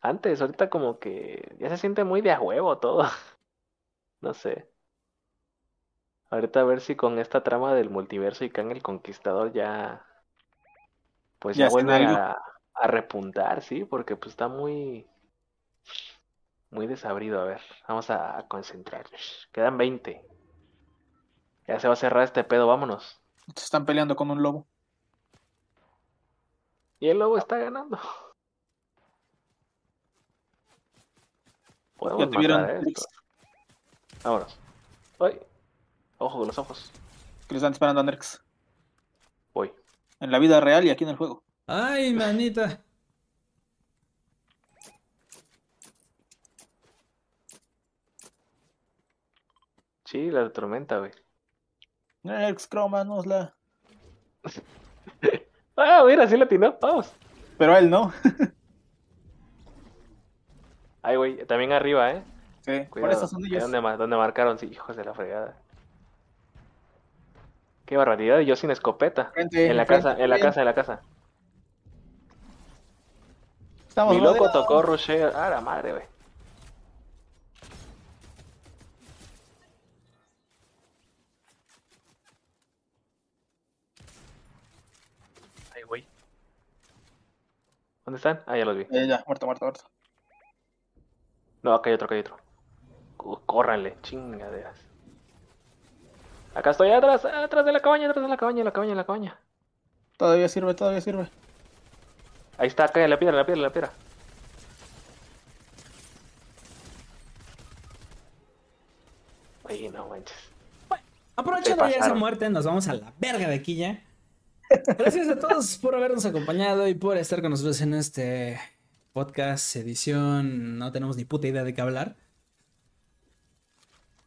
antes, ahorita como que ya se siente muy de a huevo todo, no sé. Ahorita a ver si con esta trama del multiverso y Kang el Conquistador ya, pues ya, vuelve a, a repuntar, sí, porque pues está muy muy desabrido. A ver, vamos a concentrarnos. Quedan 20. Ya se va a cerrar este pedo, vámonos. Se están peleando con un lobo. Y el lobo está ganando. Podemos matar esto. Vámonos. Ay. Ojo con los ojos. Que le están disparando a Nerx. Voy. En la vida real y aquí en el juego. Ay, manita. Sí, la tormenta, güey. Nerx, la. ah, mira, sí la tiró. Vamos. Pero él no. Ay, güey, también arriba, ¿eh? Sí, por eso son ellos. ¿Dónde, ¿Dónde, marcaron? Sí, hijos de la fregada. Qué barbaridad, yo sin escopeta. en la casa, en la casa, en la casa. Estamos Mi loco tocó Rocher. Ah, la madre, güey. Ay, güey. ¿Dónde están? Ah, ya los vi. Eh, ya, muerto, muerto, muerto. No, acá hay otro, acá hay otro. Córranle, chingaderas. Acá estoy atrás, atrás de la cabaña, atrás de la cabaña, la cabaña, la cabaña. Todavía sirve, todavía sirve. Ahí está, en la piedra, la piedra, la piedra. Ay, no manches. Bueno, aprovechando ya esa muerte, nos vamos a la verga de aquí ya. Gracias a todos por habernos acompañado y por estar con nosotros en este podcast, edición, no tenemos ni puta idea de qué hablar.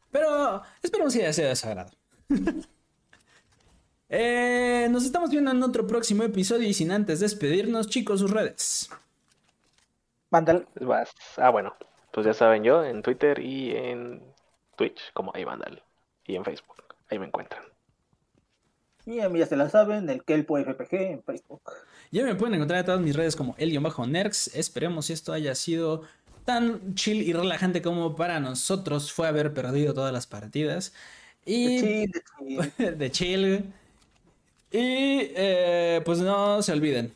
Pero esperemos que haya sido de desagrado. Eh, nos estamos viendo en otro próximo episodio y sin antes despedirnos, chicos, sus redes. Vandal. Ah, bueno, pues ya saben yo en Twitter y en Twitch como ahí Vandal y en Facebook. Ahí me encuentran. Y a mí ya se la saben, el Kelpo FPG en Facebook. Ya me pueden encontrar en todas mis redes como Elio-Nerx. Esperemos si esto haya sido tan chill y relajante como para nosotros fue haber perdido todas las partidas. Y de chill, de chill. Y eh, pues no se olviden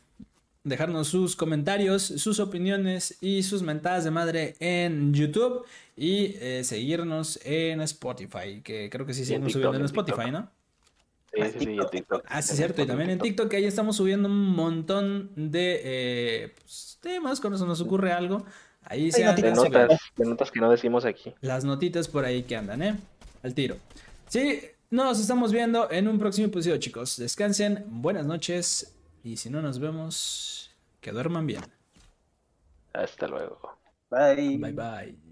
dejarnos sus comentarios, sus opiniones y sus mentadas de madre en YouTube y eh, seguirnos en Spotify, que creo que sí seguimos subiendo en Spotify, ¿no? Sí, sí, sí, en TikTok. Ah, sí, cierto. Y también en TikTok, ahí estamos subiendo un montón de eh, pues, temas cuando se nos ocurre algo. Ahí se de notas, de notas que no decimos aquí. Las notitas por ahí que andan, ¿eh? Al tiro. Sí, nos estamos viendo en un próximo episodio, chicos. Descansen, buenas noches. Y si no nos vemos, que duerman bien. Hasta luego. Bye. Bye bye.